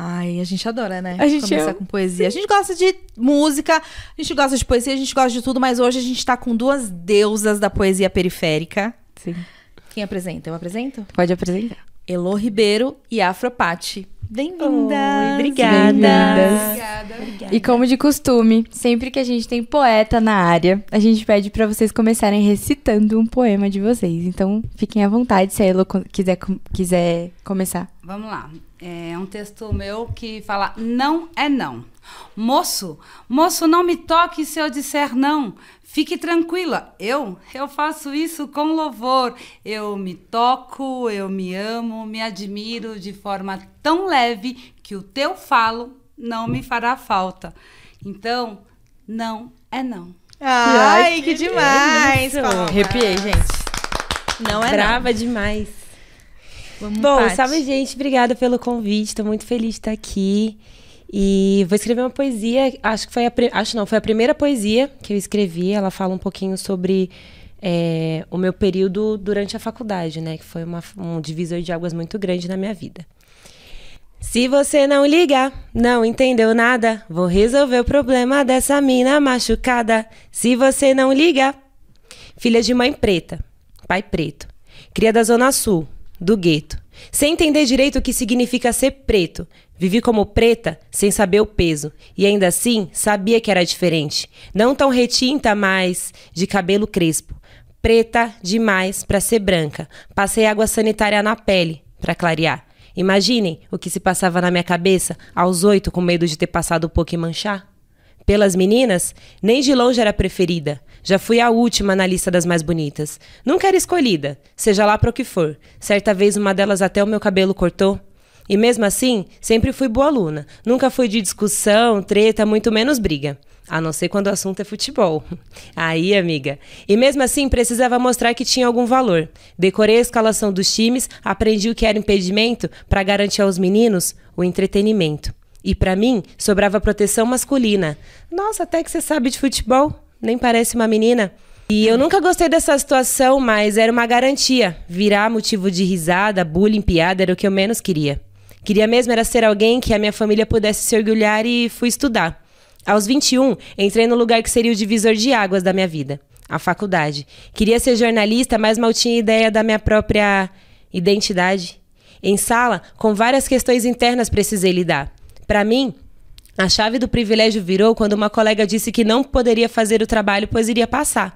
Ai, a gente adora, né? A gente Começar ama. com poesia. A gente gosta de música, a gente gosta de poesia, a gente gosta de tudo, mas hoje a gente tá com duas deusas da poesia periférica. Sim. Quem apresenta? Eu apresento? Pode apresentar. Elô Ribeiro e Afropati. Bem-vindas! Oi, obrigada. Bem-vindas. E como de costume, sempre que a gente tem poeta na área, a gente pede pra vocês começarem recitando um poema de vocês. Então, fiquem à vontade se a Elo quiser, quiser começar. Vamos lá. É um texto meu que fala: não é não. Moço, moço, não me toque se eu disser não. Fique tranquila, eu, eu faço isso com louvor. Eu me toco, eu me amo, me admiro de forma tão leve que o teu falo não me fará falta. Então, não é não. Ai, que demais! Arrepiei, gente. Não é Brava demais. Vamos, Bom, Paty. salve, gente. Obrigada pelo convite. Tô muito feliz de estar aqui. E vou escrever uma poesia. Acho que foi a, acho não, foi a primeira poesia que eu escrevi. Ela fala um pouquinho sobre é, o meu período durante a faculdade, né? Que foi uma- um divisor de águas muito grande na minha vida. Se você não ligar, não entendeu nada, vou resolver o problema dessa mina machucada. Se você não ligar, filha de mãe preta, pai preto, cria da Zona Sul, do gueto. Sem entender direito o que significa ser preto. Vivi como preta, sem saber o peso. E ainda assim, sabia que era diferente. Não tão retinta, mas de cabelo crespo. Preta demais pra ser branca. Passei água sanitária na pele pra clarear. Imaginem o que se passava na minha cabeça aos oito com medo de ter passado pouco e manchar. Pelas meninas, nem de longe era preferida. Já fui a última na lista das mais bonitas. Nunca era escolhida, seja lá para o que for. Certa vez uma delas até o meu cabelo cortou. E mesmo assim, sempre fui boa aluna. Nunca fui de discussão, treta, muito menos briga. A não ser quando o assunto é futebol. Aí, amiga. E mesmo assim, precisava mostrar que tinha algum valor. Decorei a escalação dos times, aprendi o que era impedimento para garantir aos meninos o entretenimento. E pra mim, sobrava proteção masculina. Nossa, até que você sabe de futebol. Nem parece uma menina. E eu nunca gostei dessa situação, mas era uma garantia. Virar motivo de risada, bullying, piada era o que eu menos queria. Queria mesmo era ser alguém que a minha família pudesse se orgulhar e fui estudar. Aos 21, entrei no lugar que seria o divisor de águas da minha vida, a faculdade. Queria ser jornalista, mas mal tinha ideia da minha própria identidade. Em sala, com várias questões internas precisei lidar. Para mim, a chave do privilégio virou quando uma colega disse que não poderia fazer o trabalho, pois iria passar.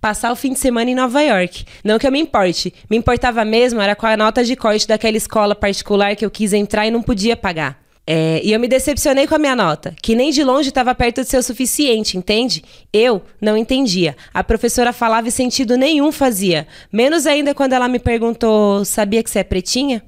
Passar o fim de semana em Nova York. Não que eu me importe. Me importava mesmo era com a nota de corte daquela escola particular que eu quis entrar e não podia pagar. É, e eu me decepcionei com a minha nota, que nem de longe estava perto de ser o suficiente, entende? Eu não entendia. A professora falava e sentido nenhum fazia. Menos ainda quando ela me perguntou: sabia que você é pretinha?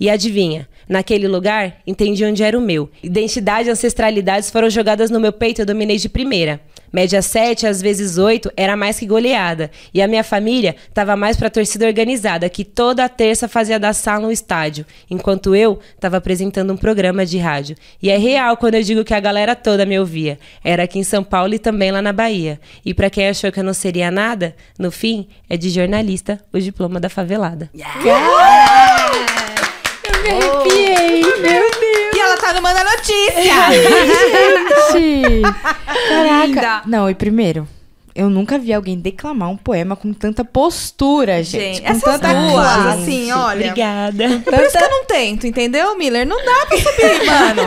E adivinha, naquele lugar, entendi onde era o meu. Identidade e ancestralidades foram jogadas no meu peito e eu dominei de primeira. Média 7, às vezes 8, era mais que goleada. E a minha família tava mais pra torcida organizada, que toda terça fazia da sala um estádio, enquanto eu tava apresentando um programa de rádio. E é real quando eu digo que a galera toda me ouvia. Era aqui em São Paulo e também lá na Bahia. E pra quem achou que eu não seria nada, no fim, é de jornalista o diploma da favelada. Eu me arrepiei, meu Deus. E ela tá no Manda Notícia! Gente! Caraca. Linda. Não, e primeiro, eu nunca vi alguém declamar um poema com tanta postura, gente. Gente, com essas tanta duas, classe. assim, olha. Obrigada. Por isso que eu não tento, entendeu, Miller? Não dá pra subir, mano.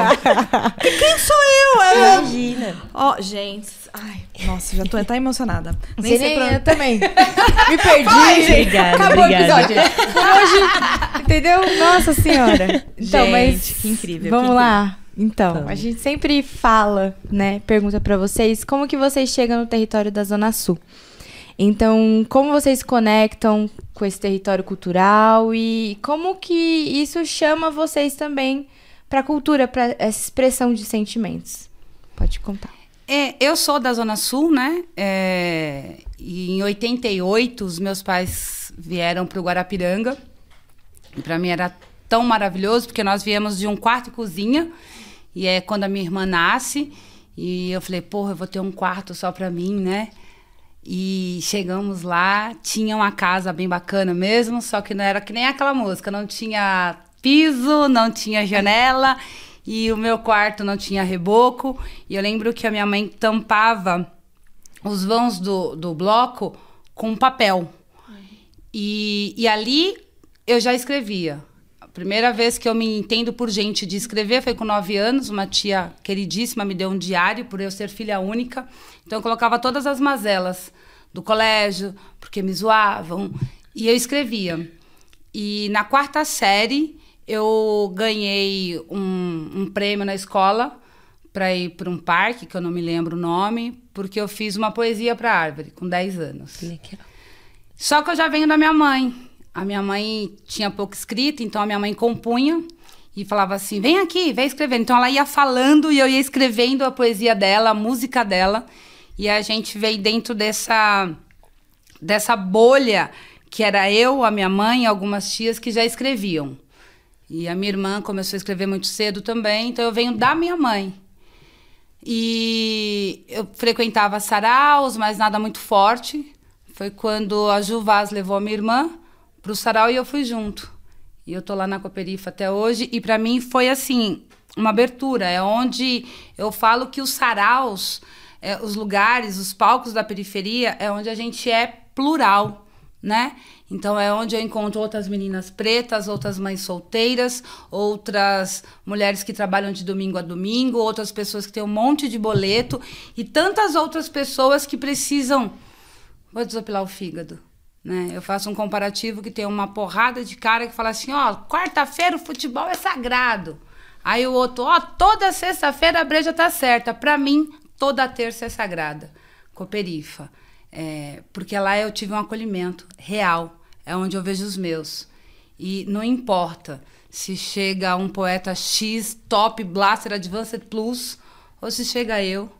Que- Quem sou eu? É- Imagina. Ó, gente. Ai, nossa, já tô até emocionada. Nem sei pra eu também. Me perdi. Obrigada, Acabou o obrigada. episódio. Por hoje, entendeu? Nossa senhora. Então, Gente, mas que incrível, Vamos que lá. Então, Vamos. a gente sempre fala, né? Pergunta pra vocês como que vocês chegam no território da Zona Sul. Então, como vocês se conectam com esse território cultural e como que isso chama vocês também pra cultura, pra essa expressão de sentimentos? Pode contar. É, eu sou da Zona Sul, né? É, e em 88, os meus pais vieram para o Guarapiranga. E para mim era tão maravilhoso, porque nós viemos de um quarto e cozinha. E é quando a minha irmã nasce. E eu falei, porra, eu vou ter um quarto só para mim, né? E chegamos lá, tinha uma casa bem bacana mesmo, só que não era que nem aquela música, não tinha piso, não tinha janela e o meu quarto não tinha reboco. E eu lembro que a minha mãe tampava os vãos do, do bloco com papel. E, e ali eu já escrevia. A primeira vez que eu me entendo por gente de escrever foi com nove anos. Uma tia queridíssima me deu um diário por eu ser filha única. Então eu colocava todas as mazelas do colégio, porque me zoavam. E eu escrevia. E na quarta série eu ganhei um, um prêmio na escola para ir para um parque, que eu não me lembro o nome, porque eu fiz uma poesia para árvore com 10 anos. Só que eu já venho da minha mãe. A minha mãe tinha pouco escrito, então a minha mãe compunha e falava assim: vem aqui, vem escrevendo. Então ela ia falando e eu ia escrevendo a poesia dela, a música dela. E a gente veio dentro dessa, dessa bolha que era eu, a minha mãe e algumas tias que já escreviam. E a minha irmã começou a escrever muito cedo também, então eu venho da minha mãe. E eu frequentava saraus, mas nada muito forte. Foi quando a Ju Vaz levou a minha irmã para o sarau e eu fui junto. E eu tô lá na Cooperifa até hoje. E para mim foi assim, uma abertura. É onde eu falo que os saraus, é, os lugares, os palcos da periferia, é onde a gente é plural, né? Então é onde eu encontro outras meninas pretas, outras mães solteiras, outras mulheres que trabalham de domingo a domingo, outras pessoas que têm um monte de boleto e tantas outras pessoas que precisam. Vou desopilar o fígado. Né? Eu faço um comparativo que tem uma porrada de cara que fala assim: ó, quarta-feira o futebol é sagrado. Aí o outro, ó, toda sexta-feira a breja tá certa. Para mim, toda terça é sagrada. Coperifa. É, porque lá eu tive um acolhimento real, é onde eu vejo os meus. E não importa se chega um poeta X, top, blaster, advanced plus, ou se chega eu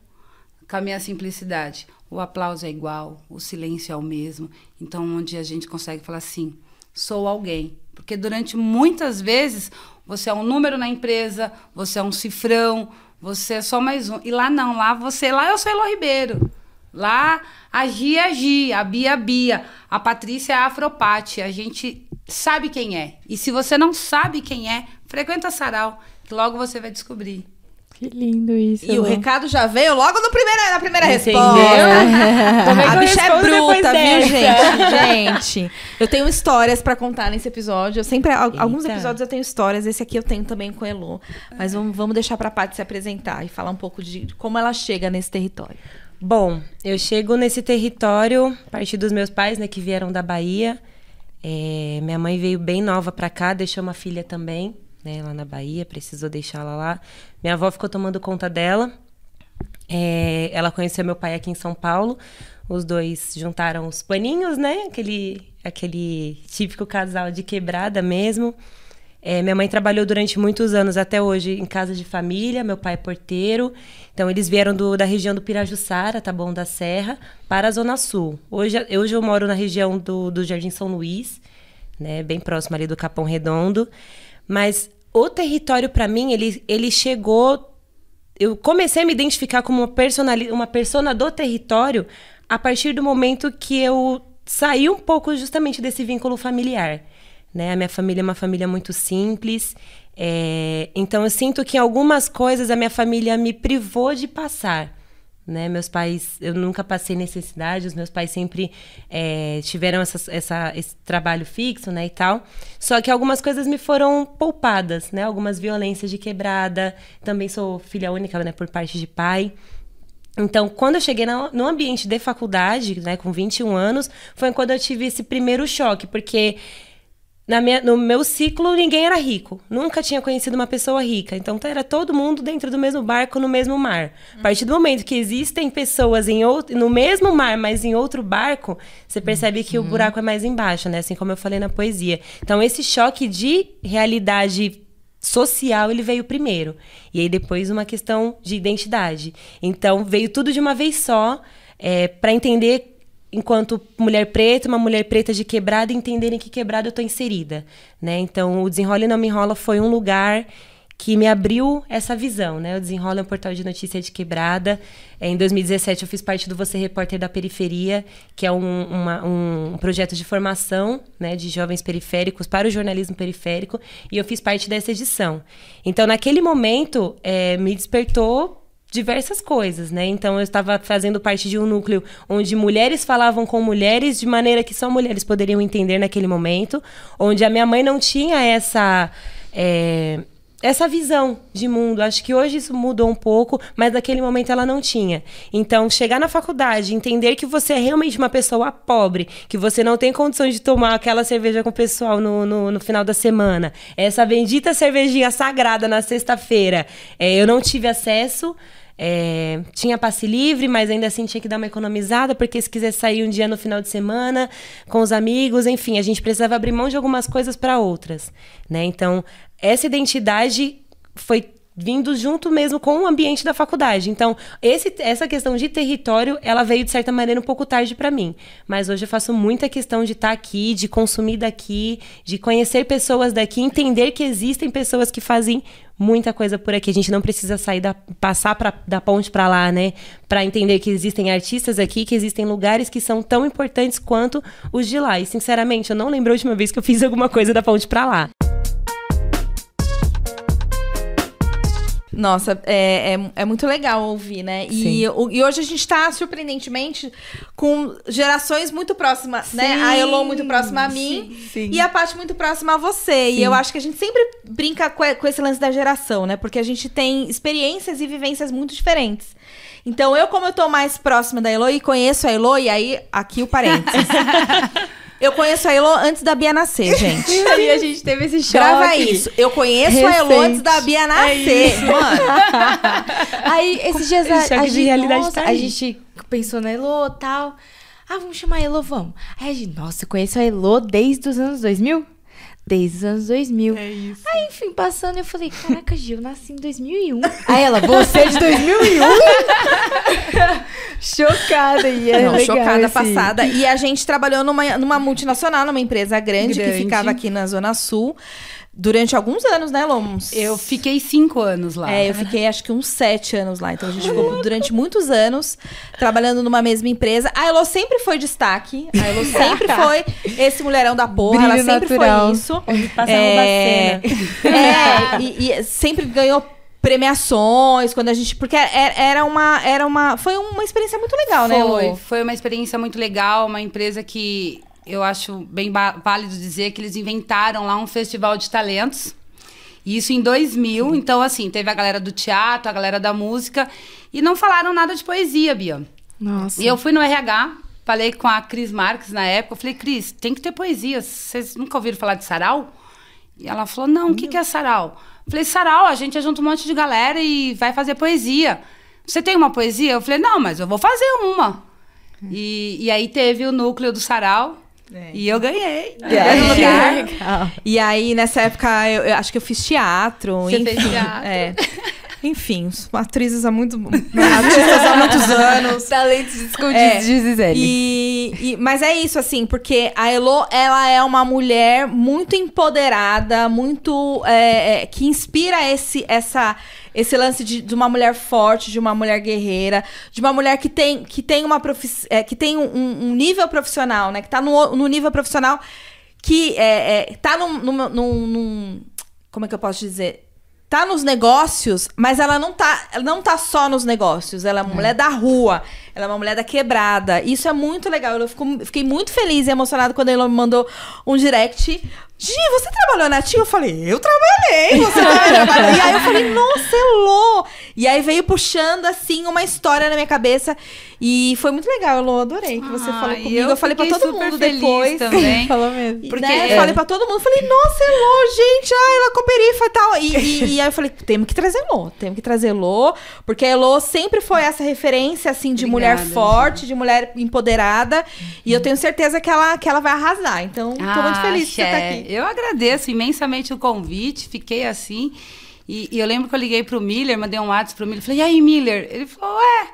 com a minha simplicidade. O aplauso é igual, o silêncio é o mesmo. Então, onde a gente consegue falar assim, sou alguém. Porque durante muitas vezes você é um número na empresa, você é um cifrão, você é só mais um. E lá não, lá você, lá eu sou Elo Ribeiro. Lá a Gia é Gia, a Bia é Bia, a Patrícia é a Afropate. A gente sabe quem é. E se você não sabe quem é, frequenta Sarau, que logo você vai descobrir. Que lindo isso. E o recado já veio logo no primeiro, na primeira Entendeu? resposta. a bicha é bruta, viu, gente? Gente, eu tenho histórias pra contar nesse episódio. Eu sempre, al- alguns Eita. episódios eu tenho histórias, esse aqui eu tenho também com a Elo. Mas vamos, vamos deixar pra Paty se apresentar e falar um pouco de como ela chega nesse território. Bom, eu chego nesse território a partir dos meus pais, né, que vieram da Bahia. É, minha mãe veio bem nova pra cá, deixou uma filha também, né, lá na Bahia, precisou deixá-la lá. Minha avó ficou tomando conta dela. É, ela conheceu meu pai aqui em São Paulo. Os dois juntaram os paninhos, né? Aquele, aquele típico casal de quebrada mesmo. É, minha mãe trabalhou durante muitos anos, até hoje, em casa de família. Meu pai é porteiro. Então, eles vieram do- da região do Pirajussara, Taboão da Serra, para a Zona Sul. Hoje, hoje eu moro na região do, do Jardim São Luís, né, bem próximo ali do Capão Redondo. Mas o território, para mim, ele, ele chegou eu comecei a me identificar como uma, personali uma persona do território a partir do momento que eu saí um pouco justamente desse vínculo familiar. Né? A minha família é uma família muito simples, é, então eu sinto que em algumas coisas a minha família me privou de passar. Né? Meus pais, eu nunca passei necessidade, os meus pais sempre é, tiveram essa, essa- esse trabalho fixo, né, e tal. Só que algumas coisas me foram poupadas, né? Algumas violências de quebrada. Também sou filha única, né, por parte de pai. Então, quando eu cheguei no ambiente de faculdade, né, com 21 anos, foi quando eu tive esse primeiro choque, porque minha- no meu ciclo, ninguém era rico. Nunca tinha conhecido uma pessoa rica. Então, era todo mundo dentro do mesmo barco, no mesmo mar. A partir do momento que existem pessoas em outro, no mesmo mar, mas em outro barco, você percebe que o buraco é mais embaixo, né? Assim como eu falei na poesia. Então, esse choque de realidade social ele veio primeiro. E aí depois uma questão de identidade. Então veio tudo de uma vez só é, para entender enquanto mulher preta, uma mulher preta de quebrada, entenderem que quebrada eu estou inserida, né? Então o Desenrola e Não Me Enrola foi um lugar que me abriu essa visão, né? O Desenrola é um portal de notícia de quebrada. É, em 2017 eu fiz parte do Você Repórter da Periferia, que é um, uma, um projeto de formação né, de jovens periféricos para o jornalismo periférico, e eu fiz parte dessa edição. Então, naquele momento, é, me despertou diversas coisas, né? Então eu estava fazendo parte de um núcleo onde mulheres falavam com mulheres de maneira que só mulheres poderiam entender naquele momento, onde a minha mãe não tinha essa é, essa visão de mundo. Acho que hoje isso mudou um pouco, mas naquele momento ela não tinha. Então, chegar na faculdade, entender que você é realmente uma pessoa pobre, que você não tem condições de tomar aquela cerveja com o pessoal no, no, no final da semana, essa bendita cervejinha sagrada na sexta-feira, é, eu não tive acesso. É, tinha passe livre, mas ainda assim tinha que dar uma economizada, porque se quiser sair um dia no final de semana com os amigos, enfim, a gente precisava abrir mão de algumas coisas para outras, né? Então, essa identidade foi vindo junto mesmo com o ambiente da faculdade. Então, esse, essa questão de território, ela veio de certa maneira um pouco tarde para mim. Mas hoje eu faço muita questão de estar tá aqui, de consumir daqui, de conhecer pessoas daqui, entender que existem pessoas que fazem muita coisa por aqui. A gente não precisa sair da passar pra, da ponte para lá, né? Para entender que existem artistas aqui, que existem lugares que são tão importantes quanto os de lá. E sinceramente, eu não lembro a última vez que eu fiz alguma coisa da ponte para lá. Nossa, é, é, é, muito legal ouvir, né? E, o, e hoje a gente está, surpreendentemente, com gerações muito próximas, sim, né? A Elo muito próxima a mim sim, sim. e a Paty muito próxima a você. E eu acho que a gente sempre brinca com, com esse lance da geração, né? Porque a gente tem experiências e vivências muito diferentes. Então, eu, como eu tô mais próxima da Elo e conheço a Elo, e aí, aqui o parênteses. Eu conheço a Elo antes da Bia nascer, gente. e a gente teve esse choque. Grava isso. Eu conheço Recente. a Elo antes da Bia é nascer. É mano. Aí, esses dias a, a, gente, nossa, tá a gente pensou na Elo e tal. Ah, vamos chamar a Elo, vamos. Aí a gente, nossa, eu conheço a Elo desde os anos 2000? Desde os anos 2000. É isso. Aí, enfim, passando, eu falei, caraca, Gil, nasci em 2001. Aí ela, você é de 2001? chocada. E é Não, chocada, esse... passada. E a gente trabalhou numa, numa multinacional, numa empresa grande, grande, que ficava aqui na Zona Sul. Durante alguns anos, né, Lomos? Eu fiquei cinco anos lá. É, eu fiquei acho que uns sete anos lá. Então a gente ficou durante muitos anos trabalhando numa mesma empresa. A Elo sempre foi destaque. A Elo sempre foi esse mulherão da porra. Brilho ela sempre natural. foi isso. Onde passa é... É, e, e sempre ganhou premiações, quando a gente. Porque era uma. Era uma foi uma experiência muito legal, foi, né, Elo? Foi uma experiência muito legal, uma empresa que eu acho bem válido dizer que eles inventaram lá um festival de talentos. Isso em 2000. Sim. Então, assim, teve a galera do teatro, a galera da música. E não falaram nada de poesia, Bia. Nossa. E eu fui no RH, falei com a Cris Marques na época. Eu falei, Cris, tem que ter poesia. Vocês nunca ouviram falar de sarau? E ela falou, não, o que, que é sarau? Falei, sarau, a gente junta um monte de galera e vai fazer poesia. Você tem uma poesia? Eu falei, não, mas eu vou fazer uma. E, e aí teve o núcleo do sarau, é. E eu ganhei. É. E aí, nessa época, eu, eu, acho que eu fiz teatro. Você enfim, fez teatro? É. Enfim, atrizes há muito. artistas há muitos anos. Talentos escondidos é, de Gisele. E, e, mas é isso, assim, porque a Elo, ela é uma mulher muito empoderada, muito. É, é, que inspira esse, essa esse lance de, de, uma mulher forte, de uma mulher guerreira, de uma mulher que tem, que tem, uma profiss... É, que tem um, um, nível profissional, né? Que tá no, no nível profissional que é, é, tá num, num, num, num. Como é que eu posso dizer? Tá nos negócios, mas ela não tá, ela não tá só nos negócios. Ela é uma é. mulher da rua, ela é uma mulher da quebrada. Isso é muito legal. Eu fico, fiquei muito feliz e emocionada quando ela me mandou um direct Gi, você trabalhou na TIM? Eu falei, eu trabalhei, você trabalhou. e aí eu falei, nossa, Elô! E aí veio puxando, assim, uma história na minha cabeça. E foi muito legal, Elô, adorei que você ah, falou comigo. Eu, eu falei pra todo mundo depois. também. Falou mesmo. Porque, né? é. Falei pra todo mundo, falei, nossa, Elô, gente, ai, ela cooperifa e tal. E, e, e, aí eu falei, temos que trazer Elô, temos que trazer Elô, porque a Elô sempre foi essa referência, assim, de Obrigada. Mulher forte, de mulher empoderada. E eu tenho certeza que ela, que ela vai arrasar. Então, tô Ah, muito feliz de você estar Xé, aqui. Eu agradeço imensamente o convite, fiquei assim. E, e eu lembro que eu liguei pro Miller, mandei um WhatsApp pro Miller, falei, e aí, Miller? Ele falou, ué,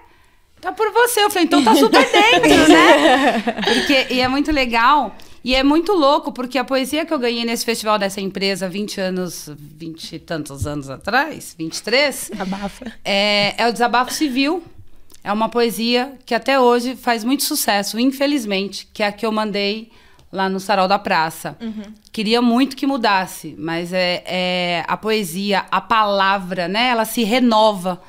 tá por você. Eu falei, então tá super dentro, né? Porque, e é muito legal. E é muito louco, porque a poesia que eu ganhei nesse festival dessa empresa 20 anos, 20 e tantos anos atrás, 23, Abafa. é, é o Desabafo Civil. É uma poesia que até hoje faz muito sucesso, infelizmente, que é a que eu mandei lá no Sarau da Praça. Queria muito que mudasse, mas é, é a poesia, a palavra, né? Ela se renova.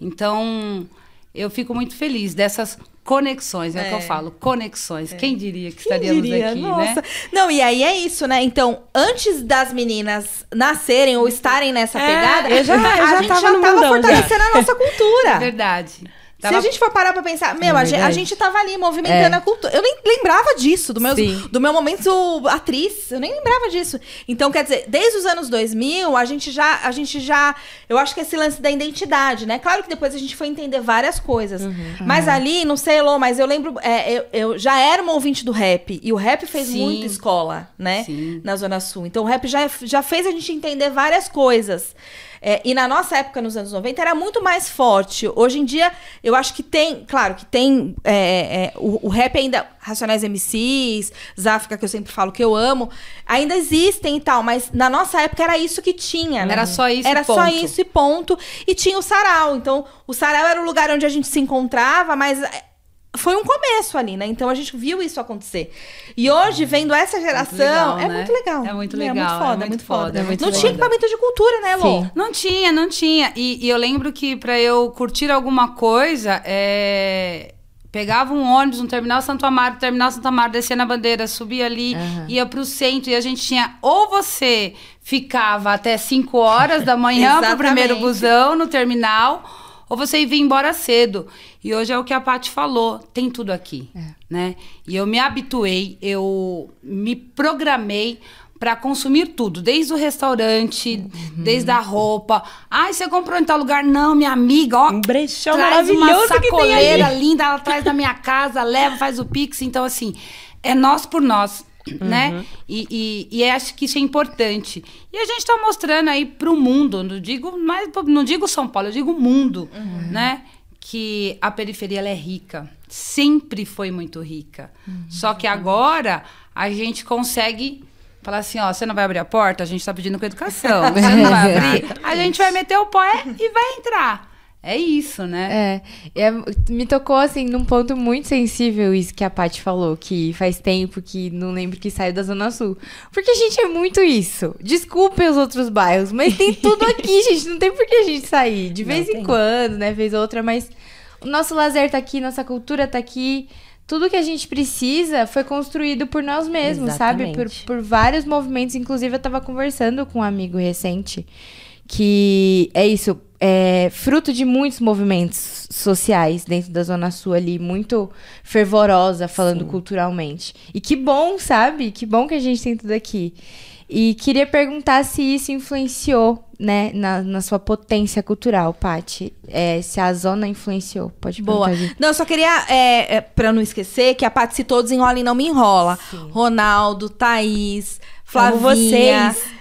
Então, eu fico muito feliz dessas conexões, é, o que eu É. falo, conexões. Quem diria que Quem estaríamos diria? aqui, Nossa. né? Não, e aí é isso, né? Então, antes das meninas nascerem ou estarem nessa É, pegada, eu já- eu a já gente tava já tava mundão, fortalecendo a nossa cultura. É verdade. Se Tava- a gente for parar pra pensar, meu, É a, gente, a gente tava ali movimentando É. a cultura. Eu nem lembrava disso, do meu, Sim. do meu momento atriz. Eu nem lembrava disso. Então, quer dizer, desde os anos 2000, a gente já. A gente já eu acho que esse lance da identidade, né? Claro que depois a gente foi entender várias coisas. Uhum. Mas ali, não sei, Elô, mas eu lembro. é, eu, eu já era uma ouvinte do rap. E o rap fez Sim. muita escola, né? Sim. Na Zona Sul. Então, o rap já, já fez a gente entender várias coisas. É, e na nossa época, nos anos 90, era muito mais forte. Hoje em dia, eu acho que tem, claro, que tem é, é, o, o rap ainda, Racionais MCs, Záfrica, que eu sempre falo que eu amo, ainda existem e tal, mas na nossa época era isso que tinha, né? Era só isso e Era só ponto. isso e ponto. E tinha o sarau. Então, o sarau era o lugar onde a gente se encontrava, mas é, foi um começo ali, né? Então a gente viu isso acontecer. E hoje, vendo essa geração, legal, é né? muito legal. É muito É legal, muito foda, é é muito muito foda. foda, é muito não foda. tinha equipamento de cultura, né, Lô? Sim. Não tinha, não tinha. E, e eu lembro que pra eu curtir alguma coisa, é, pegava um ônibus no Terminal Santo Amaro, Terminal Santo Amaro, descia na bandeira, subia ali, ia pro centro e a gente tinha ou você ficava até 5 horas da manhã pro primeiro busão no terminal, ou você ia embora cedo. E hoje é o que a Paty falou, tem tudo aqui, né? E eu me habituei, eu me programei para consumir tudo, desde o restaurante, Uhum. desde a roupa. Ai, você comprou em tal lugar? Não, minha amiga, ó. Um brechó traz uma sacoleira linda, ela traz da minha casa, leva, faz o pix. Então, assim, é nós por nós, né? E, e, e acho que isso é importante. E a gente está mostrando aí para o mundo, não digo, mas não digo São Paulo, eu digo mundo, né? Que a periferia é rica. Sempre foi muito rica. Só que agora a gente consegue falar assim, ó, você não vai abrir a porta? A gente está pedindo com educação. Você não vai abrir? A gente vai meter o pé e vai entrar. É isso, né? É, é, me tocou assim num ponto muito sensível isso que a Paty falou, que faz tempo que não lembro que saiu da Zona Sul. Porque a gente é muito isso. Desculpem os outros bairros, mas tem tudo aqui, gente. Não tem por que a gente sair. De Não vez em tem. quando, né? Vez ou outra, mas o nosso lazer tá aqui, nossa cultura tá aqui. Tudo que a gente precisa foi construído por nós mesmos, sabe? Por, Exatamente. por vários movimentos. Inclusive, eu tava conversando com um amigo recente que é isso, é fruto de muitos movimentos sociais dentro da Zona Sul ali, muito fervorosa, falando culturalmente. E que bom, sabe? Que bom que a gente tem tudo aqui. E queria perguntar se isso influenciou, né, na, na sua potência cultural, Paty. É, se a zona influenciou. Pode Boa. perguntar, Gi. Não, eu só queria, é, é, pra não esquecer, que a Paty citou Desenrola e Não Me Enrola. Ronaldo, Thaís, Amo Flavinha, vocês.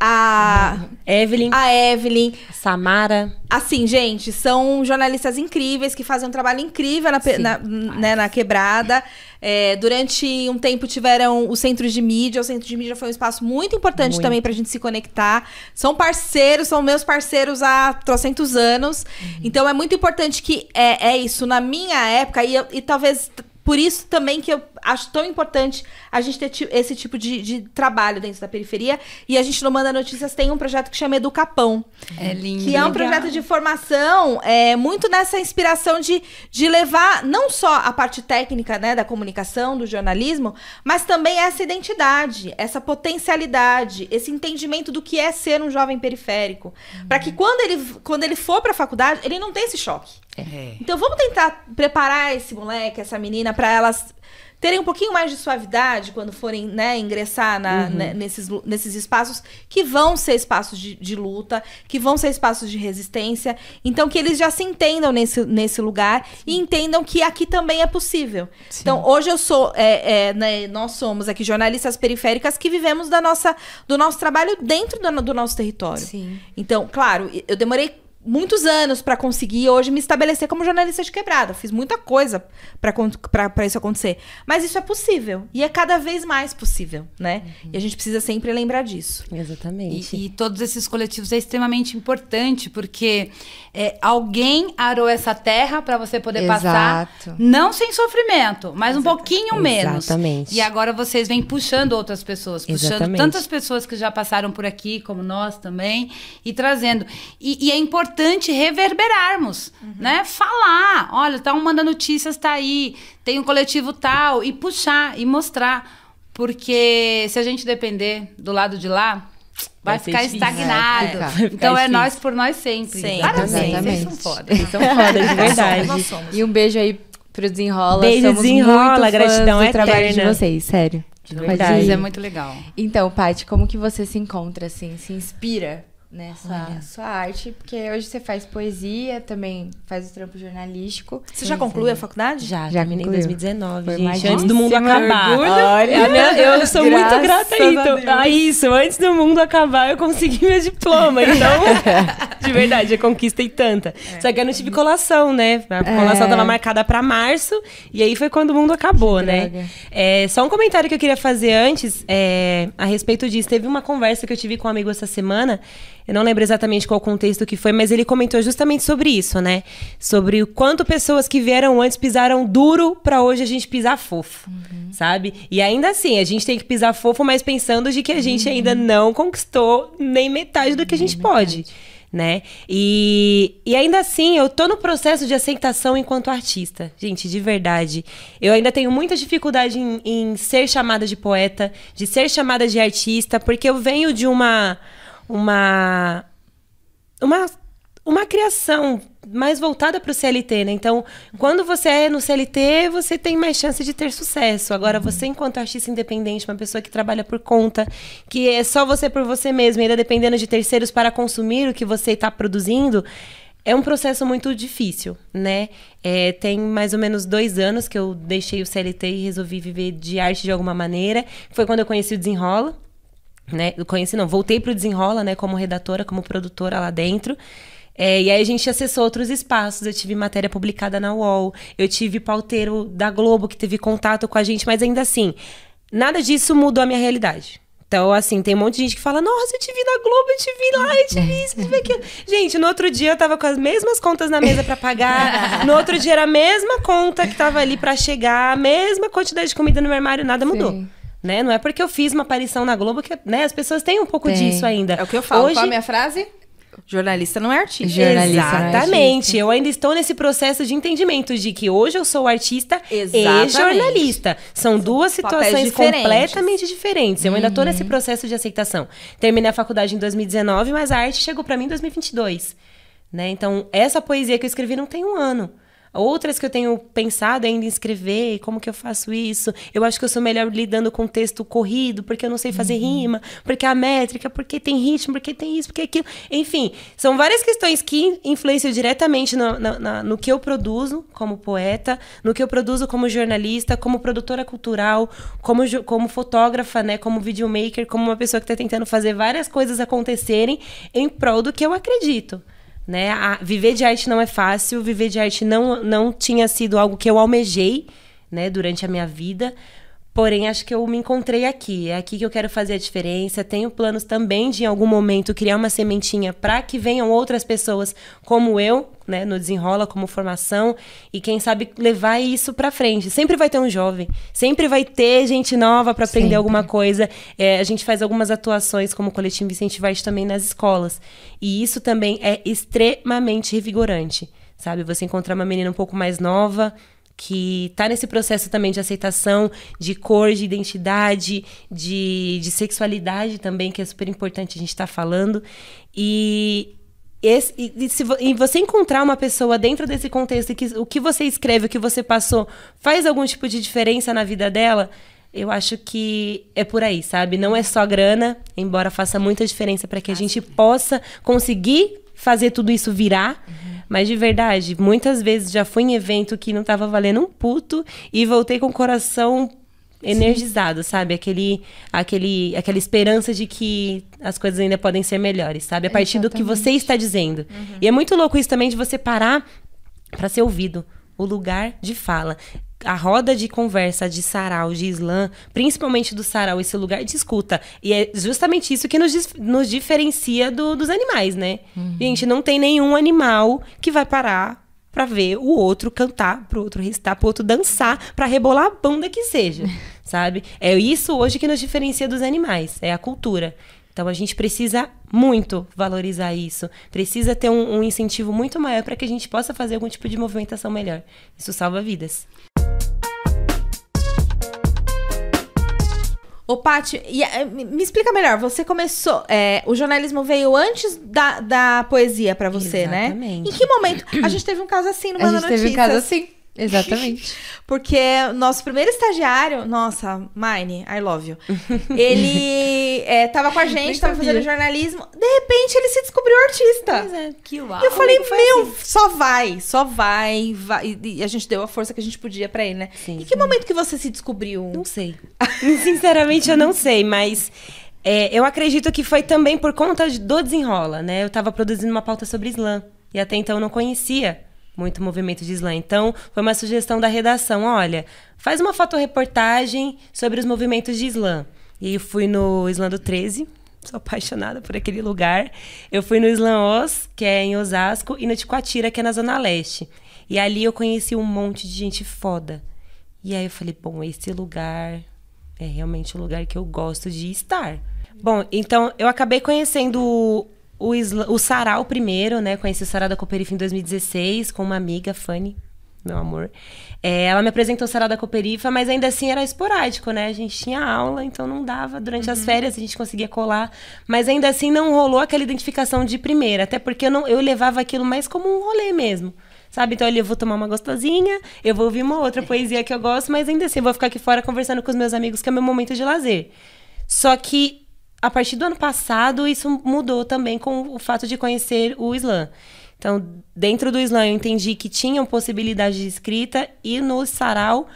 A, a, Evelyn, a Evelyn. Samara. Assim, gente, são jornalistas incríveis que fazem um trabalho incrível na, pe- na, né, na quebrada. É, durante um tempo tiveram os centros de mídia. O centro de mídia foi um espaço muito importante Muito. também pra gente se conectar. São parceiros, são meus parceiros há trocentos anos. Então é muito importante que é, é isso. Na minha época, e, eu- e talvez por isso também que eu acho tão importante a gente ter esse tipo de, de trabalho dentro da periferia. E a gente no Manda Notícias tem um projeto que chama Educapão. É lindo. Que é um Legal. projeto de formação é, muito nessa inspiração de, de levar não só a parte técnica né, da comunicação, do jornalismo, mas também essa identidade, essa potencialidade, esse entendimento do que é ser um jovem periférico. Para que quando ele, quando ele for para a faculdade, ele não tenha esse choque. É. Então vamos tentar preparar esse moleque, essa menina, para elas terem um pouquinho mais de suavidade quando forem né, ingressar na, Uhum. né, nesses, nesses espaços que vão ser espaços de, de luta, que vão ser espaços de resistência. Então, que eles já se entendam nesse, nesse lugar e entendam que aqui também é possível. Então, hoje eu sou, é, é, né, nós somos aqui jornalistas periféricas que vivemos da nossa, do nosso trabalho dentro do, do nosso território. Sim. Então, claro, eu demorei muitos anos pra conseguir hoje me estabelecer como jornalista de quebrada. Fiz muita coisa pra isso acontecer. Mas isso é possível. E é cada vez mais possível, né? E a gente precisa sempre lembrar disso. Exatamente. E, e todos esses coletivos é extremamente importante, porque é, alguém arou essa terra para você poder passar, Exato. não sem sofrimento, mas um pouquinho menos. Exatamente. E agora vocês vêm puxando outras pessoas, puxando Exatamente. tantas pessoas que já passaram por aqui, como nós também, e trazendo. E, e é importante reverberarmos, né? Falar, olha, tá uma da notícias, tá aí, tem um coletivo tal, e puxar, e mostrar. Porque se a gente depender do lado de lá, vai, Vai ficar difícil. estagnado. Vai ficar. Então Vai é ficar nós por nós sempre. Sempre. Parabéns, vocês são foda. São fodas, de verdade. Nós somos. E um beijo aí pro Desenrola. Beijo, Somos Desenrola, muito fãs gratidão do trabalho de vocês, sério. verdade. Mas ir. é muito legal. Então, Paty, como que você se encontra, assim, se inspira nessa sua arte? Porque hoje você faz poesia, também faz o trampo jornalístico. Você já concluiu a faculdade? Já, Já terminei em concluiu. 2019, gente, Formadíssima. antes do mundo acabar. Orgulho. Olha, minha- eu sou muito Graças grata a. Deus. A isso, antes do mundo acabar, eu consegui meu diploma. Então, de verdade, eu conquistei tanta. Só que eu não tive colação, né? A colação É. tava marcada pra março, e aí foi quando o mundo acabou, né? droga. É, só um comentário que eu queria fazer antes, é, a respeito disso. Teve uma conversa que eu tive com um amigo essa semana, eu não lembro exatamente qual contexto que foi, mas ele comentou justamente sobre isso, né? Sobre o quanto pessoas que vieram antes pisaram duro pra hoje a gente pisar fofo, sabe? E ainda assim, a gente tem que pisar fofo, mas pensando de que a gente ainda não conquistou nem metade do que a gente pode. Né? E, e ainda assim, eu tô no processo de aceitação enquanto artista. Gente, de verdade. Eu ainda tenho muita dificuldade em, em ser chamada de poeta, de ser chamada de artista, porque eu venho de uma. Uma. Uma, uma criação mais voltada para o CLT, né? Então, quando você é no CLT, você tem mais chance de ter sucesso. Agora, você, enquanto artista independente, uma pessoa que trabalha por conta, que é só você por você mesmo, ainda dependendo de terceiros para consumir o que você está produzindo, é um processo muito difícil, né? É, tem mais ou menos dois anos que eu deixei o CLT e resolvi viver de arte de alguma maneira. Foi quando eu conheci o Desenrola né? Conheci, não, voltei pro Desenrola, né, como redatora, como produtora lá dentro. É, e aí a gente acessou outros espaços. Eu tive matéria publicada na UOL, eu tive pauteiro da Globo que teve contato com a gente, mas ainda assim, nada disso mudou a minha realidade. Então, assim, tem um monte de gente que fala: Nossa, eu te vi na Globo, eu te vi lá, eu te vi isso, eu te vi aquilo. Gente, no outro dia eu tava com as mesmas contas na mesa pra pagar. No outro dia era a mesma conta que tava ali pra chegar, a mesma quantidade de comida no meu armário, nada mudou. Sim. Né? Não é porque eu fiz uma aparição na Globo que né, as pessoas têm um pouco Tem. disso ainda. É o que eu falo. Hoje, Qual a minha frase? Jornalista não é artista. Jornalista, não é Exatamente. artista. Eu ainda estou nesse processo de entendimento de que hoje eu sou artista Exatamente. e jornalista. São duas situações diferentes. completamente diferentes. Eu ainda estou Uhum. nesse processo de aceitação. Terminei a faculdade em 2019, mas a arte chegou para mim em 2022. Né? Então, essa poesia que eu escrevi não tem um ano. Outras que eu tenho pensado ainda em escrever, como que eu faço isso? Eu acho que eu sou melhor lidando com texto corrido, porque eu não sei fazer rima, porque a métrica, porque tem ritmo, porque tem isso, porque aquilo. Enfim, são várias questões que influenciam diretamente no, na- na- no que eu produzo como poeta, no que eu produzo como jornalista, como produtora cultural, como, como fotógrafa, né? Como videomaker, como uma pessoa que está tentando fazer várias coisas acontecerem em prol do que eu acredito né? A- viver de arte não é fácil, viver de arte não, não tinha sido algo que eu almejei, né, durante a minha vida. Porém, acho que eu me encontrei aqui. É aqui que eu quero fazer a diferença. Tenho planos também de, em algum momento, criar uma sementinha para que venham outras pessoas como eu, né, no Desenrola, como formação, e quem sabe levar isso para frente. Sempre vai ter um jovem, sempre vai ter gente nova para aprender Sempre. alguma coisa. É, a gente faz algumas atuações como coletivo Vicente Varte também nas escolas. E isso também é extremamente revigorante, sabe? Você encontrar uma menina um pouco mais nova que tá nesse processo também de aceitação de cor, de identidade, de, de sexualidade também, que é super importante a gente estar falando. E esse, e, se, e, você encontrar uma pessoa dentro desse contexto que o que você escreve, o que você passou, faz algum tipo de diferença na vida dela, eu acho que é por aí, sabe? Não é só grana, embora faça muita diferença para que a gente possa conseguir fazer tudo isso virar. Uhum. Mas de verdade, muitas vezes já fui em evento que não tava valendo um puto e voltei com o coração energizado, Sim. sabe? Aquele, aquele, aquela esperança de que as coisas ainda podem ser melhores, sabe? A partir Exatamente. do que você está dizendo. Uhum. E é muito louco isso também de você parar para ser ouvido. O lugar de fala a roda de conversa de sarau, de islã, principalmente do sarau, esse lugar de escuta. E é justamente isso que nos, nos diferencia do, dos animais, né? Uhum. Gente, não tem nenhum animal que vai parar para ver o outro cantar, pro outro recitar, pro outro dançar, para rebolar a bunda que seja, sabe? É isso hoje que nos diferencia dos animais, é a cultura. Então a gente precisa muito valorizar isso, precisa ter um, um incentivo muito maior para que a gente possa fazer algum tipo de movimentação melhor. Isso salva vidas. Ô, Paty, eh, me explica melhor. Você começou. É, o jornalismo veio antes da, da poesia para você, Exatamente. né? Exatamente. Em que momento? A gente teve um caso assim no Manda A gente teve um caso assim. Exatamente. Porque nosso primeiro estagiário, nossa, Mine, I love you. Ele é, tava com a gente, tava fazendo jornalismo. De repente ele se descobriu artista. Pois é, que uau. E eu falei, meu, assim? só vai, só vai, vai. E a gente deu a força que a gente podia para ele, né? Sim, em que momento que você se descobriu? Não sei. Sinceramente, eu não sei, mas. É, eu acredito que foi também por conta do desenrola, né? Eu estava produzindo uma pauta sobre Islã. E até então eu não conhecia muito movimento de slam. Então, foi uma sugestão da redação: olha, faz uma fotoreportagem sobre os movimentos de slam. E eu fui no Slam do 13, sou apaixonada por aquele lugar. Eu fui no Slam Oz, que é em Osasco, e no Ticoatira, que é na Zona Leste. E ali eu conheci um monte de gente foda. E aí eu falei, bom, esse lugar é realmente um lugar que eu gosto de estar. Bom, então eu acabei conhecendo o, o sarau primeiro, né? Conheci o sarau da Cooperifa em 2016 com uma amiga, Fanny, meu amor. É, ela me apresentou o sarau da Cooperifa, mas ainda assim era esporádico, né? A gente tinha aula, então não dava. Durante uhum. as férias a gente conseguia colar, mas ainda assim não rolou aquela identificação de primeira, até porque eu, não, eu levava aquilo mais como um rolê mesmo. Sabe? Então eu vou tomar uma gostosinha, eu vou ouvir uma outra poesia que eu gosto, mas ainda assim eu vou ficar aqui fora conversando com os meus amigos, que é meu momento de lazer. Só que a partir do ano passado, isso mudou também com o fato de conhecer o Islã. Então, dentro do Islã, eu entendi que tinham possibilidade de escrita e no sarau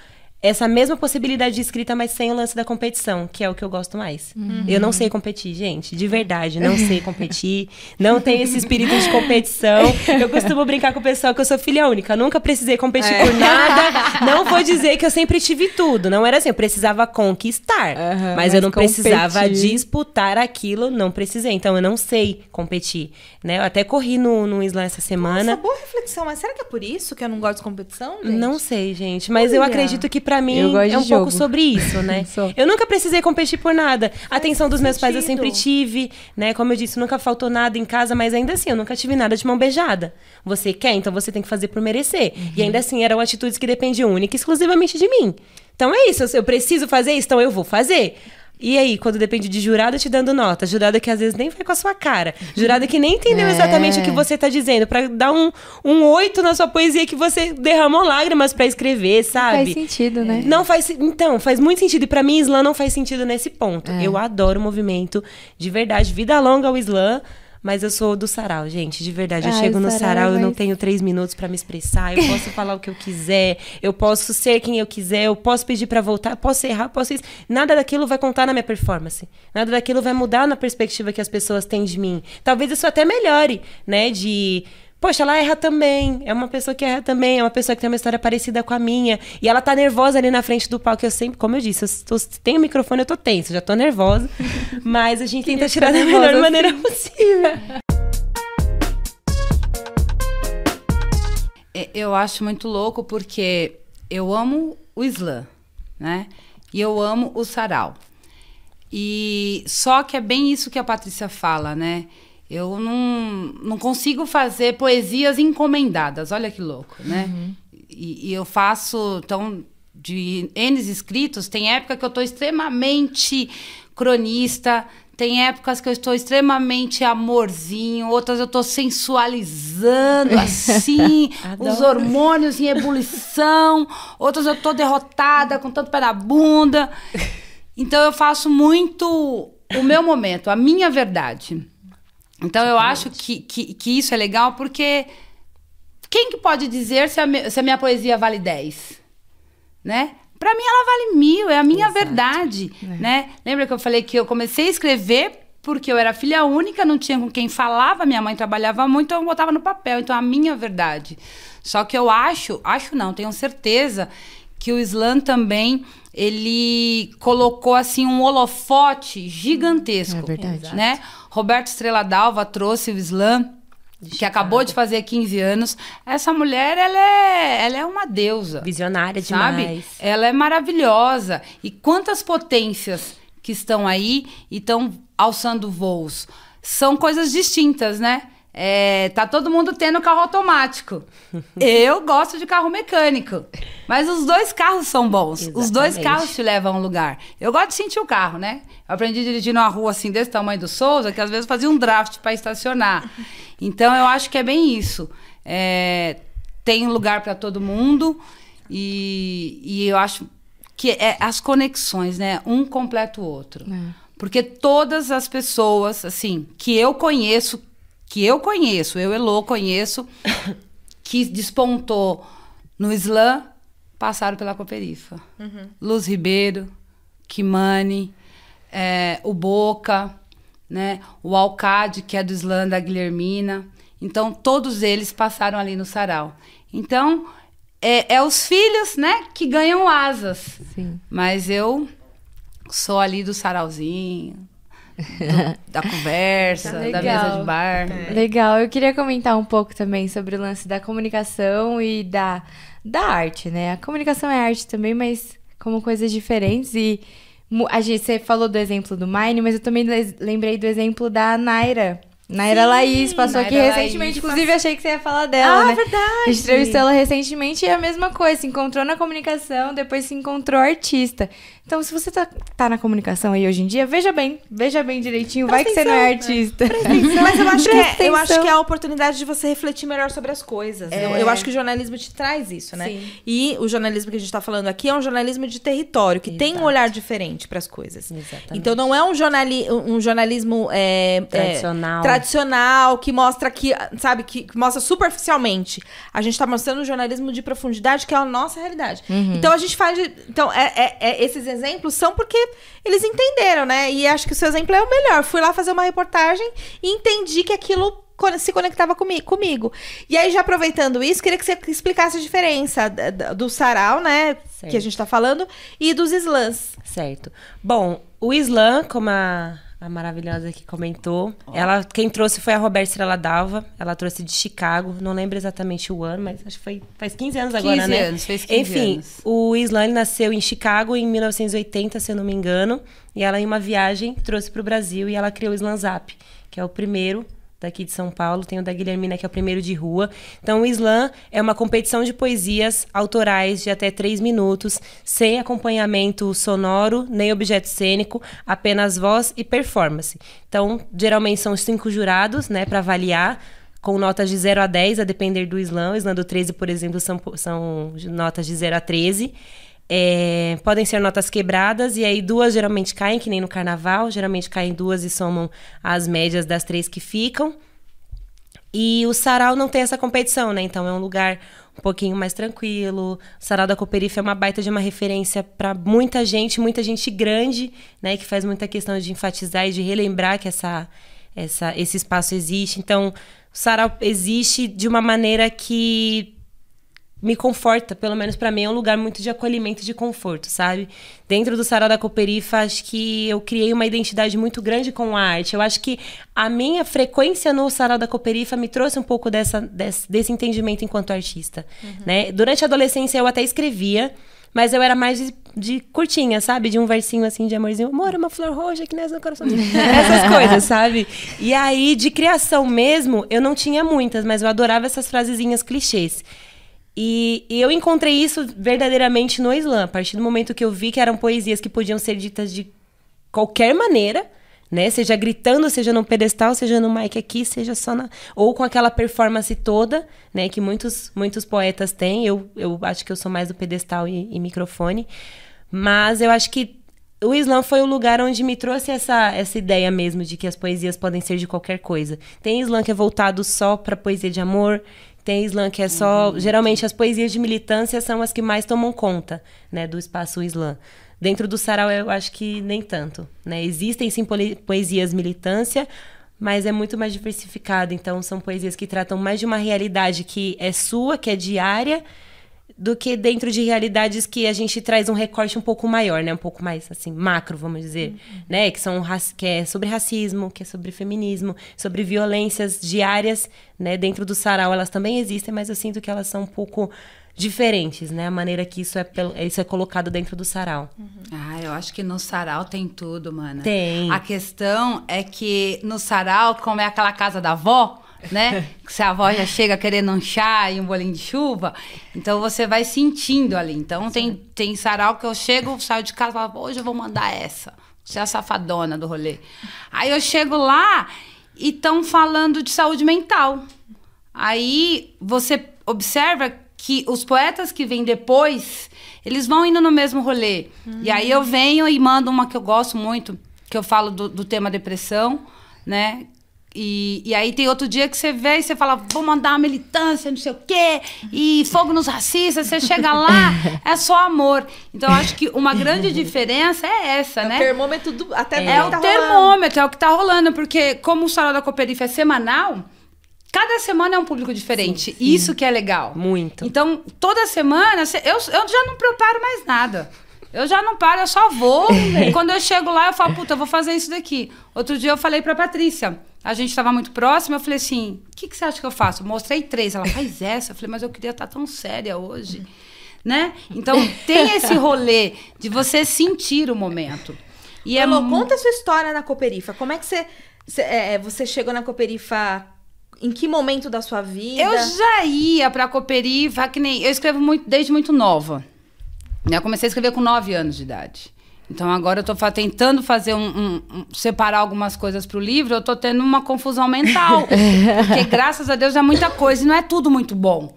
essa mesma possibilidade de escrita, mas sem o lance da competição, que é o que eu gosto mais. Uhum. Eu não sei competir, gente, de verdade, não sei competir, não tenho esse espírito de competição. Eu costumo brincar com o pessoal que eu sou filha única, nunca precisei competir é. por nada. Não vou dizer que eu sempre tive tudo, não era assim, eu precisava conquistar, uhum, mas, mas, eu não competir. precisava disputar aquilo, não precisei. Então eu não sei competir, né? Eu até corri no, no Islã essa semana. Nossa, boa reflexão, mas será que é por isso que eu não gosto de competição, gente? Não sei, gente, mas Olha. eu acredito que pra para mim é um jogo. pouco sobre isso, né? eu nunca precisei competir por nada. A atenção dos meus pais eu sempre tive, né? Como eu disse, nunca faltou nada em casa, mas ainda assim, eu nunca tive nada de mão beijada. Você quer, então você tem que fazer por merecer. Uhum. E ainda assim, eram atitudes que dependiam única e exclusivamente de mim. Então é isso, eu preciso fazer isso, então eu vou fazer. E aí, quando depende de jurado te dando nota, jurado que às vezes nem vai com a sua cara, jurado que nem entendeu é. exatamente o que você tá dizendo, para dar um, um oito na sua poesia que você derramou lágrimas para escrever, sabe? Faz sentido, né? Não faz, então, faz muito sentido. E para mim, Islã não faz sentido nesse ponto. É. Eu adoro o movimento, de verdade, vida longa ao Islã. Mas eu sou do sarau, gente, de verdade. Eu Ai, chego no sarau, sarau mas... eu não tenho três minutos para me expressar. Eu posso falar o que eu quiser, eu posso ser quem eu quiser, eu posso pedir para voltar, eu posso errar, posso isso. Nada daquilo vai contar na minha performance. Nada daquilo vai mudar na perspectiva que as pessoas têm de mim. Talvez isso até melhore, né? De Poxa, ela erra também. É uma pessoa que erra também. É uma pessoa que tem uma história parecida com a minha. E ela tá nervosa ali na frente do palco. Eu sempre, como eu disse, eu tô, tenho o microfone, eu tô tenso, já tô nervosa. Mas a gente tenta tirar da melhor assim. maneira possível. É, eu acho muito louco porque eu amo o slam, né? E eu amo o sarau. E só que é bem isso que a Patrícia fala, né? Eu não, não consigo fazer poesias encomendadas, olha que louco, né? Uhum. E, e, eu faço, então, de N escritos, tem época que eu estou extremamente cronista, Tem épocas que eu estou extremamente amorzinho, outras eu estou sensualizando assim, os hormônios em ebulição, outras eu estou derrotada com tanto pé na bunda. Então eu faço muito o meu momento, a minha verdade. Então eu acho que, que, que, isso é legal porque quem que pode dizer se a, se a minha poesia vale 10? Né? Para mim ela vale mil, é a minha Exato. verdade, é. né? Lembra que eu falei que eu comecei a escrever porque eu era filha única, não tinha com quem falava, minha mãe trabalhava muito, então eu botava no papel, então a minha verdade. Só que eu acho, acho não, tenho certeza que o Islã também ele colocou assim um holofote gigantesco, é verdade. né? Roberto Estrela Dalva trouxe o Islã que acabou de fazer 15 anos. Essa mulher, ela é, ela é uma deusa. Visionária sabe? demais. Ela é maravilhosa. E quantas potências que estão aí e estão alçando voos. São coisas distintas, né? É, tá todo mundo tendo carro automático. Eu gosto de carro mecânico. Mas os dois carros são bons. Exatamente. Os dois carros te levam a um lugar. Eu gosto de sentir o carro, né? Eu aprendi a dirigir numa rua assim, desse tamanho do Souza, que às vezes fazia um draft para estacionar. Então eu acho que é bem isso. É, tem lugar para todo mundo e, e, eu acho que é as conexões, né? Um completa o outro. É. Porque todas as pessoas, assim, que eu conheço, que eu conheço, eu, Elô, conheço, que despontou no Islã, passaram pela Cooperifa. Uhum. Luz Ribeiro, Kimani, é, o Boca, né? O Alcade, que é do Islã da Guilhermina. Então, todos eles passaram ali no sarau. Então, é, é os filhos, né, que ganham asas. Sim. Mas eu sou ali do sarauzinho, do, da conversa, tá da mesa de bar. É. Legal. Eu queria comentar um pouco também sobre o lance da comunicação e da, da arte, né? A comunicação é arte também, mas como coisas diferentes e a gente, você falou do exemplo do Mine, mas eu também lembrei do exemplo da Naira. Naira Sim, Laís passou Naira aqui recentemente, Laís, inclusive achei que você ia falar dela, ah, né? verdade. A gente entrevistou ela recentemente e é a mesma coisa, se encontrou na comunicação, depois se encontrou artista. Então, se você tá, tá na comunicação aí hoje em dia, veja bem, veja bem direitinho, Presta vai que atenção, você não é artista. Né? Mas eu acho, que é, eu acho que é a oportunidade de você refletir melhor sobre as coisas. É. Eu, eu, acho que o jornalismo te traz isso, né? Sim. E o jornalismo que a gente tá falando aqui é um jornalismo de território, que Exato. tem um olhar diferente para as coisas. Exatamente. Então, não é um, jornali um jornalismo é, é tradicional. tradicional, que mostra que, sabe, que mostra superficialmente. A gente tá mostrando um jornalismo de profundidade, que é a nossa realidade. Uhum. Então, a gente faz. Então, é, é, é esses exemplos são porque eles entenderam, né? E acho que o seu exemplo é o melhor. Fui lá fazer uma reportagem e entendi que aquilo se conectava comigo. E aí, já aproveitando isso, queria que você explicasse a diferença do sarau, né? Certo. Que a gente tá falando, e dos slams. Certo. Bom, o slam, como a a maravilhosa que comentou. Oh. Ela, quem trouxe foi a Roberta Estrela Dalva. Ela trouxe de Chicago. Não lembro exatamente o ano, mas acho que foi faz 15 anos agora, 15 né? Anos, fez 15 Enfim, anos. o Islan nasceu em Chicago em 1980, se eu não me engano. E ela, em uma viagem, trouxe para o Brasil e ela criou o Islan Zap, que é o primeiro daqui de São Paulo, tem o da Guilhermina, que é o primeiro de rua. Então, o slam é uma competição de poesias autorais de até três minutos, sem acompanhamento sonoro, nem objeto cênico, apenas voz e performance. Então, geralmente são cinco jurados, né, para avaliar com notas de 0 a 10, a depender do slam. O slam do 13, por exemplo, são, são notas de 0 a 13. É, podem ser notas quebradas, e aí duas geralmente caem, que nem no carnaval, geralmente caem duas e somam as médias das três que ficam. E o sarau não tem essa competição, né? Então é um lugar um pouquinho mais tranquilo. O sarau da Cooperife é uma baita de uma referência para muita gente, muita gente grande, né? Que faz muita questão de enfatizar e de relembrar que essa, essa, esse espaço existe. Então, o sarau existe de uma maneira que me conforta, pelo menos para mim é um lugar muito de acolhimento e de conforto, sabe? Dentro do Sarau da Cooperifa, acho que eu criei uma identidade muito grande com a arte. Eu acho que a minha frequência no Sarau da Cooperifa me trouxe um pouco dessa, desse, desse entendimento enquanto artista, uhum. né? Durante a adolescência eu até escrevia, mas eu era mais de, de, curtinha, sabe? De um versinho assim de amorzinho. Amor, uma flor roxa que nasce no coração. essas coisas, sabe? E aí, de criação mesmo, eu não tinha muitas, mas eu adorava essas frasezinhas clichês. E, e, eu encontrei isso verdadeiramente no Islã. A partir do momento que eu vi que eram poesias que podiam ser ditas de qualquer maneira, né? Seja gritando, seja no pedestal, seja no mic aqui, seja só na ou com aquela performance toda, né, que muitos muitos poetas têm. Eu, eu acho que eu sou mais do pedestal e, e microfone, mas eu acho que o Islã foi o lugar onde me trouxe essa, essa ideia mesmo de que as poesias podem ser de qualquer coisa. Tem Islã que é voltado só para poesia de amor, tem Islã que é só. Uhum. Geralmente as poesias de militância são as que mais tomam conta né, do espaço Islã. Dentro do sarau, eu acho que nem tanto. Né? Existem sim poesias militância, mas é muito mais diversificado. Então, são poesias que tratam mais de uma realidade que é sua, que é diária, do que dentro de realidades que a gente traz um recorte um pouco maior, né? Um pouco mais assim macro, vamos dizer, uhum. né? Que são que é sobre racismo, que é sobre feminismo, sobre violências diárias, né? Dentro do sarau elas também existem, mas eu sinto que elas são um pouco diferentes, né? A maneira que isso é, isso é colocado dentro do sarau. Uhum. Ah, eu acho que no sarau tem tudo, mana. Tem. A questão é que no sarau, como é aquela casa da avó, né? Que se a avó já chega querendo um chá e um bolinho de chuva, então você vai sentindo ali. Então tem, tem sarau que eu chego, saio de casa e falo, hoje eu vou mandar essa. Você é a safadona do rolê. Aí eu chego lá e estão falando de saúde mental. Aí você observa que os poetas que vêm depois, eles vão indo no mesmo rolê. Uhum. E aí eu venho e mando uma que eu gosto muito, que eu falo do, do tema depressão, né? E, e aí tem outro dia que você vê e você fala, vou mandar uma militância, não sei o quê, e fogo nos racistas, você chega lá, é só amor. Então eu acho que uma grande diferença é essa, é né? O termômetro do, até É, é o tá termômetro, rolando. é o que tá rolando, porque como o Sarau da Cooperife é semanal, Cada semana é um público diferente. Sim, sim. Isso que é legal. Muito. Então, toda semana, eu, eu já não preparo mais nada. Eu já não paro, eu só vou. Quando eu chego lá, eu falo, puta, eu vou fazer isso daqui. Outro dia eu falei pra Patrícia. A gente estava muito próximo, eu falei assim: o que, que você acha que eu faço? Eu mostrei três. Ela faz essa. Eu falei, mas eu queria estar tão séria hoje. Né? Então, tem esse rolê de você sentir o momento. E Alô, é... conta a sua história na Cooperifa. Como é que você, você, é, você chegou na Cooperifa em que momento da sua vida? Eu já ia pra Cooperifa, que nem. Eu escrevo muito desde muito nova. Eu comecei a escrever com 9 anos de idade. Então agora eu estou tentando fazer um, um, um, separar algumas coisas para o livro, eu estou tendo uma confusão mental. porque graças a Deus é muita coisa e não é tudo muito bom.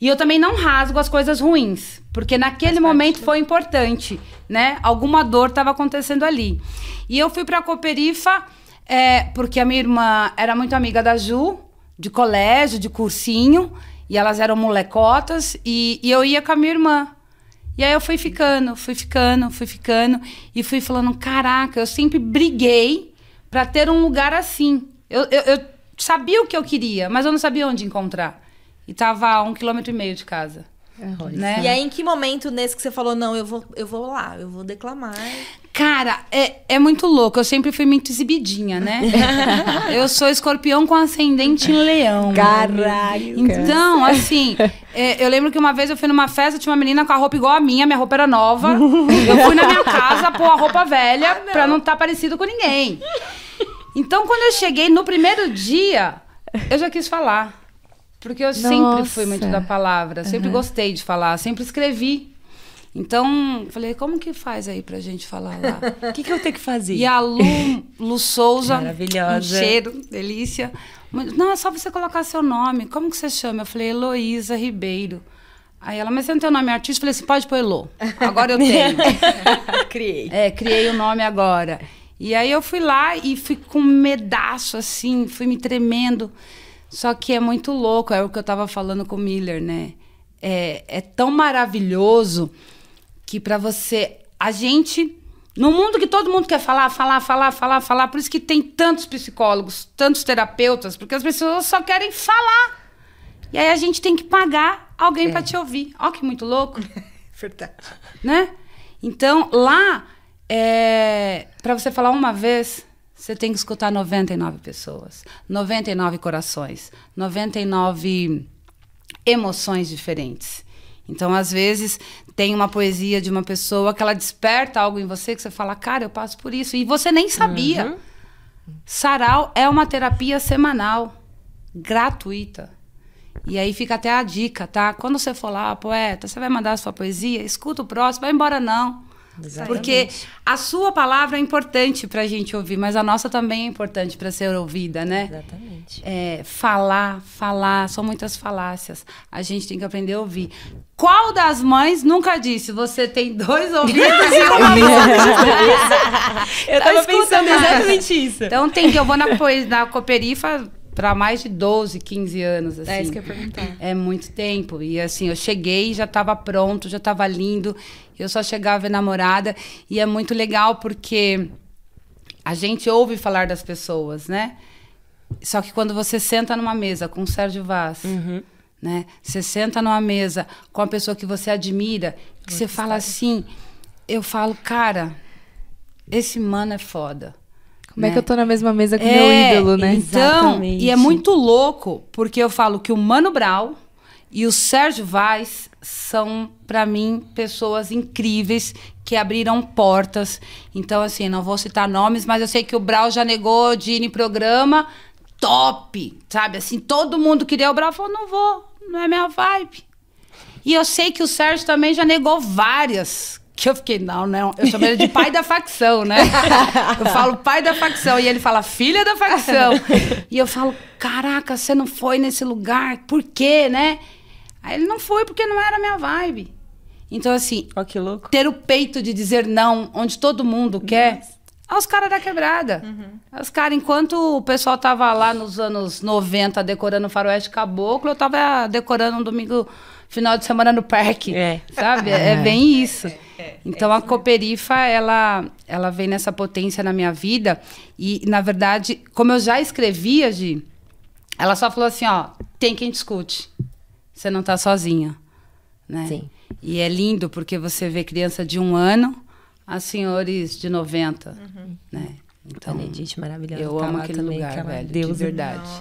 E eu também não rasgo as coisas ruins, porque naquele momento foi importante, né? Alguma dor estava acontecendo ali. E eu fui para a Cooperifa é, porque a minha irmã era muito amiga da Ju, de colégio, de cursinho, e elas eram molecotas, e, e eu ia com a minha irmã. E aí eu fui ficando, fui ficando, fui ficando, e fui falando: caraca, eu sempre briguei para ter um lugar assim. Eu, eu, eu, sabia o que eu queria, mas eu não sabia onde encontrar. E tava a um quilômetro e meio de casa. Né? E aí, em que momento nesse que você falou, não, eu vou, eu vou lá, eu vou declamar? Cara, é, é muito louco. Eu sempre fui muito exibidinha, né? eu sou escorpião com ascendente em leão. Caralho. Então, assim, é, eu lembro que uma vez eu fui numa festa, tinha uma menina com a roupa igual a minha, minha roupa era nova. eu fui na minha casa pôr a roupa velha ah, não. pra não estar tá parecido com ninguém. Então, quando eu cheguei no primeiro dia, eu já quis falar. Porque eu Nossa. sempre fui muito da palavra, sempre uhum. gostei de falar, sempre escrevi. Então, falei, como que faz aí pra gente falar lá? O que, que eu tenho que fazer? E a Lu, Lu Souza, Maravilhosa. um cheiro, delícia. Não, é só você colocar seu nome. Como que você chama? Eu falei, Heloísa Ribeiro. Aí ela, mas você não tem o nome artista? Eu falei assim, pode pôr Elo. Agora eu tenho. criei. É, criei o nome agora. E aí eu fui lá e fui com um medaço, assim, fui me tremendo. Só que é muito louco, é o que eu estava falando com o Miller, né? É, é tão maravilhoso que para você. A gente. No mundo que todo mundo quer falar, falar, falar, falar, falar, por isso que tem tantos psicólogos, tantos terapeutas, porque as pessoas só querem falar. E aí a gente tem que pagar alguém é. para te ouvir. Ó, que muito louco. Verdade. Né? Então, lá, é, para você falar uma vez, você tem que escutar 99 pessoas, 99 corações, 99 emoções diferentes. Então, às vezes, tem uma poesia de uma pessoa que ela desperta algo em você que você fala, cara, eu passo por isso. E você nem sabia. Uhum. Sarau é uma terapia semanal, gratuita. E aí fica até a dica, tá? Quando você for lá, poeta, você vai mandar a sua poesia, escuta o próximo, vai embora não. Exatamente. Porque a sua palavra é importante para a gente ouvir, mas a nossa também é importante para ser ouvida, né? Exatamente. É, falar, falar, são muitas falácias. A gente tem que aprender a ouvir. Qual das mães nunca disse você tem dois ouvidos e uma boca? Eu Tá tava escutando, pensando exatamente isso. Então tem que eu vou na, na Cooperifa para mais de 12, 15 anos assim. É isso que eu ia perguntar. É muito tempo. E assim, eu cheguei, já estava pronto, já estava lindo. Eu só chegava enamorada. E é muito legal porque a gente ouve falar das pessoas, né? Só que quando você senta numa mesa com o Sérgio Vaz, né? Você senta numa mesa com a pessoa que você admira, que você fala assim, eu falo, cara, esse mano é foda. Como é né? que eu tô na mesma mesa com o É, meu ídolo, né? Então, Exatamente. e é muito louco, porque eu falo que o Mano Brown e o Sérgio Vaz são, pra mim, pessoas incríveis que abriram portas. Então, assim, não vou citar nomes, mas eu sei que o Brau já negou de ir em programa top, sabe? Assim, todo mundo queria o Brau, falou, não vou, não é minha vibe. E eu sei que o Sérgio também já negou várias. Que eu fiquei, não, não. Eu chamei ele de pai da facção, né? Eu falo pai da facção. E ele fala filha da facção. E eu falo, caraca, você não foi nesse lugar. Por quê, né? Aí ele não foi porque não era a minha vibe. Então, assim, louco. ter o peito de dizer não, onde todo mundo quer, aos caras da quebrada. Os caras, enquanto o pessoal tava lá nos anos 90 decorando o faroeste caboclo, eu tava decorando um domingo, final de semana no parque. É. Sabe? É, bem isso. Então a Cooperifa, ela, ela vem nessa potência na minha vida. E, na verdade, como eu já escrevia, Gi, ela só falou assim, ó, tem quem discute. Você não tá sozinha. Né? Sim. E é lindo porque você vê criança de um ano a senhores de 90. Né? Então, Edith, maravilhosa. eu tá amo aquele também, lugar, aquela velho. De deusa. verdade.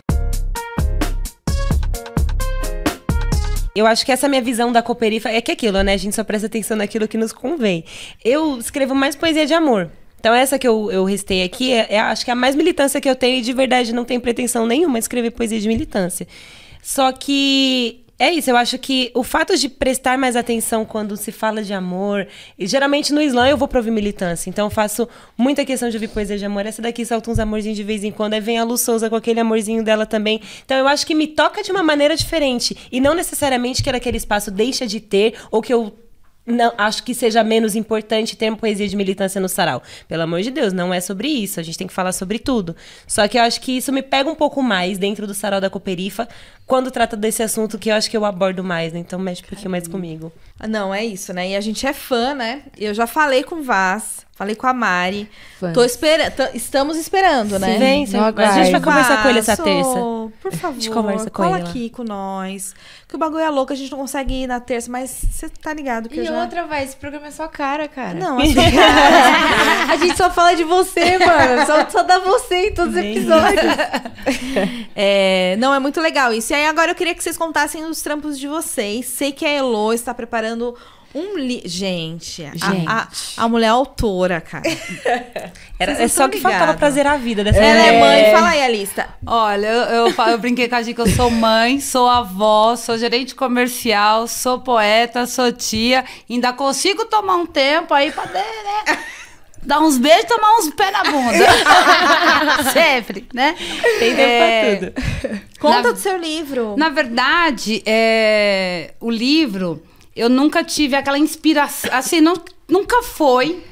Eu acho que essa minha visão da Cooperifa é que aquilo, né? A gente só presta atenção naquilo que nos convém. Eu escrevo mais poesia de amor. Então, essa que eu, eu restei aqui, é, é, acho que é a mais militância que eu tenho e de verdade não tem pretensão nenhuma de escrever poesia de militância. Só que é isso, eu acho que o fato de prestar mais atenção quando se fala de amor, e geralmente no slam eu vou pra ouvir militância, então eu faço muita questão de ouvir poesia de amor. Essa daqui solta uns amorzinhos de vez em quando, aí vem a Lu Souza com aquele amorzinho dela também. Então eu acho que me toca de uma maneira diferente, e não necessariamente que aquele espaço deixa de ter, ou que eu não, acho que seja menos importante ter uma poesia de militância no sarau. Pelo amor de Deus, não é sobre isso. A gente tem que falar sobre tudo. Só que eu acho que isso me pega um pouco mais dentro do sarau da Cooperifa quando trata desse assunto que eu acho que eu abordo mais, né? Então mexe um pouquinho mais comigo. Ah, Não, é isso, né? E a gente é fã, né? Eu já falei com o Vaz, falei com a Mari. Fãs. Tô esperando, estamos esperando, né? Vem, Não a gente vai conversar com ele essa terça. Por favor, gente conversa com cola ele aqui com nós. Que o bagulho é louco, a gente não consegue ir na terça, mas você tá ligado que eu E já... outra, vai, esse programa é sua cara, cara. Não, a sua cara. a gente só fala de você, mano. Só, só dá você em todos os episódios. É, não, é muito legal isso. E aí agora eu queria que vocês contassem os trampos de vocês. Sei que a Elo está preparando um li... Gente, a- Gente. A, a, mulher é autora, cara. Era, é só que faltava ligados. pra zerar a vida dessa Ela é mãe, fala aí a lista. Olha, eu, eu, eu brinquei com a que eu sou mãe, sou avó, sou gerente comercial, sou poeta, sou tia. Ainda consigo tomar um tempo aí pra né, né, dar uns beijos e tomar uns pés na bunda. Sempre, né? Tem tempo É, pra tudo. Conta Na- do seu livro. Na verdade, é, o livro, eu nunca tive aquela inspiração. Assim, não, nunca foi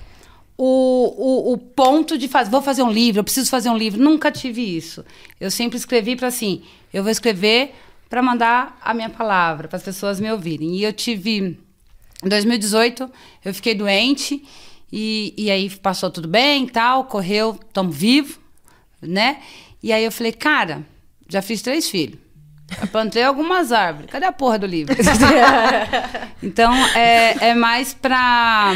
o, o, o ponto de fazer. Vou fazer um livro, eu preciso fazer um livro. Nunca tive isso. Eu sempre escrevi para assim: eu vou escrever para mandar a minha palavra, para as pessoas me ouvirem. E eu tive. Em 2018, eu fiquei doente. E, e aí passou tudo bem tal, correu, estamos vivos, né? E aí eu falei, cara, já fiz três filhos. Já plantei algumas árvores. Cadê a porra do livro? então, é, é mais pra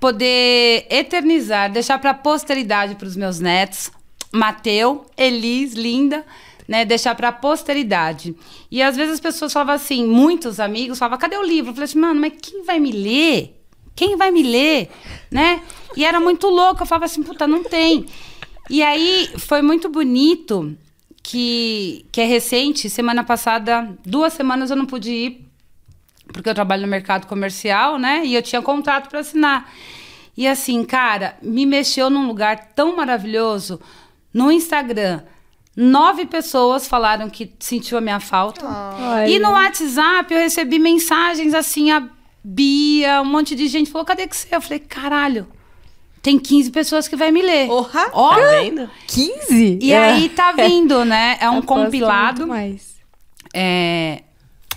poder eternizar, deixar pra posteridade pros meus netos. Mateu, Elis, Linda, né? Deixar pra posteridade. E às vezes as pessoas falavam assim, muitos amigos falavam, cadê o livro? Eu falei assim, mano, mas quem vai me ler? Quem vai me ler? Né? E era muito louco. Eu falava assim, puta, não tem. E aí foi muito bonito que, que é recente. Semana passada, duas semanas eu não pude ir porque eu trabalho no mercado comercial, né? E eu tinha contrato para assinar. E assim, cara, me mexeu num lugar tão maravilhoso no Instagram. Nove pessoas falaram que sentiu a minha falta. Olha. E no WhatsApp eu recebi mensagens assim, a Bia, um monte de gente falou: cadê que você? é?" Eu falei, caralho, tem 15 pessoas que vai me ler. Porra! Ó, Tá vendo? 15? e aí tá vindo, né? É um muito compilado. mais. É,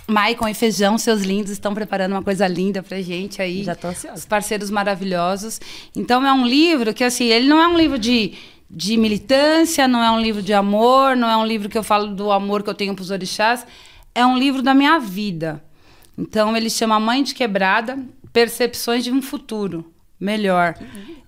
Maicon e Feijão, seus lindos, estão preparando uma coisa linda pra gente aí. Já tô ansiosa. Os parceiros maravilhosos. Então é um livro que, assim, ele não é um livro de, de militância, não é um livro de amor, não é um livro que eu falo do amor que eu tenho pros orixás. É um livro da minha vida. Então ele chama Mãe de Quebrada, Percepções de um Futuro Melhor.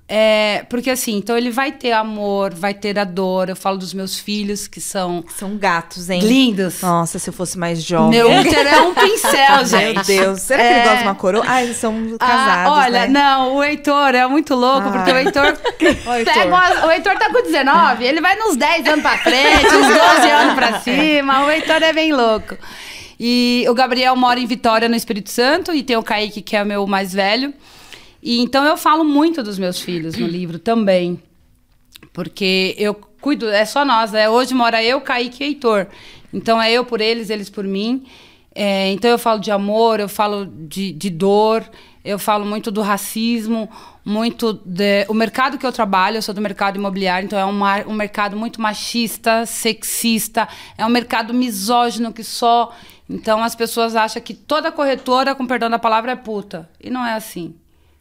É, porque assim, então ele vai ter amor, vai ter a dor. Eu falo dos meus filhos, que são São gatos, hein? lindos. Nossa, se eu fosse mais jovem. Meu útero é um pincel, gente. Meu Deus. Será que ele É. gosta de uma coroa? Ah, eles são Ah, casados, olha, né? não, o Heitor é muito louco, Ah. porque o Heitor. Ó, Heitor. pega umas- o Heitor tá com 19, ele vai nos 10 anos pra frente, uns 12 anos pra cima. O Heitor é bem louco. E o Gabriel mora em Vitória, no Espírito Santo, e tem o Kaique, que é o meu mais velho. E então eu falo muito dos meus filhos no livro também. Porque eu cuido, é só nós, né? Hoje mora eu, Kaique e Heitor. Então é eu por eles, eles por mim. É, então eu falo de amor, eu falo de, de dor, eu falo muito do racismo, muito de, o mercado que eu trabalho, eu sou do mercado imobiliário, então é um, um mercado muito machista, sexista, é um mercado misógino que só. Então as pessoas acham que toda corretora, com perdão da palavra, é puta. E não é assim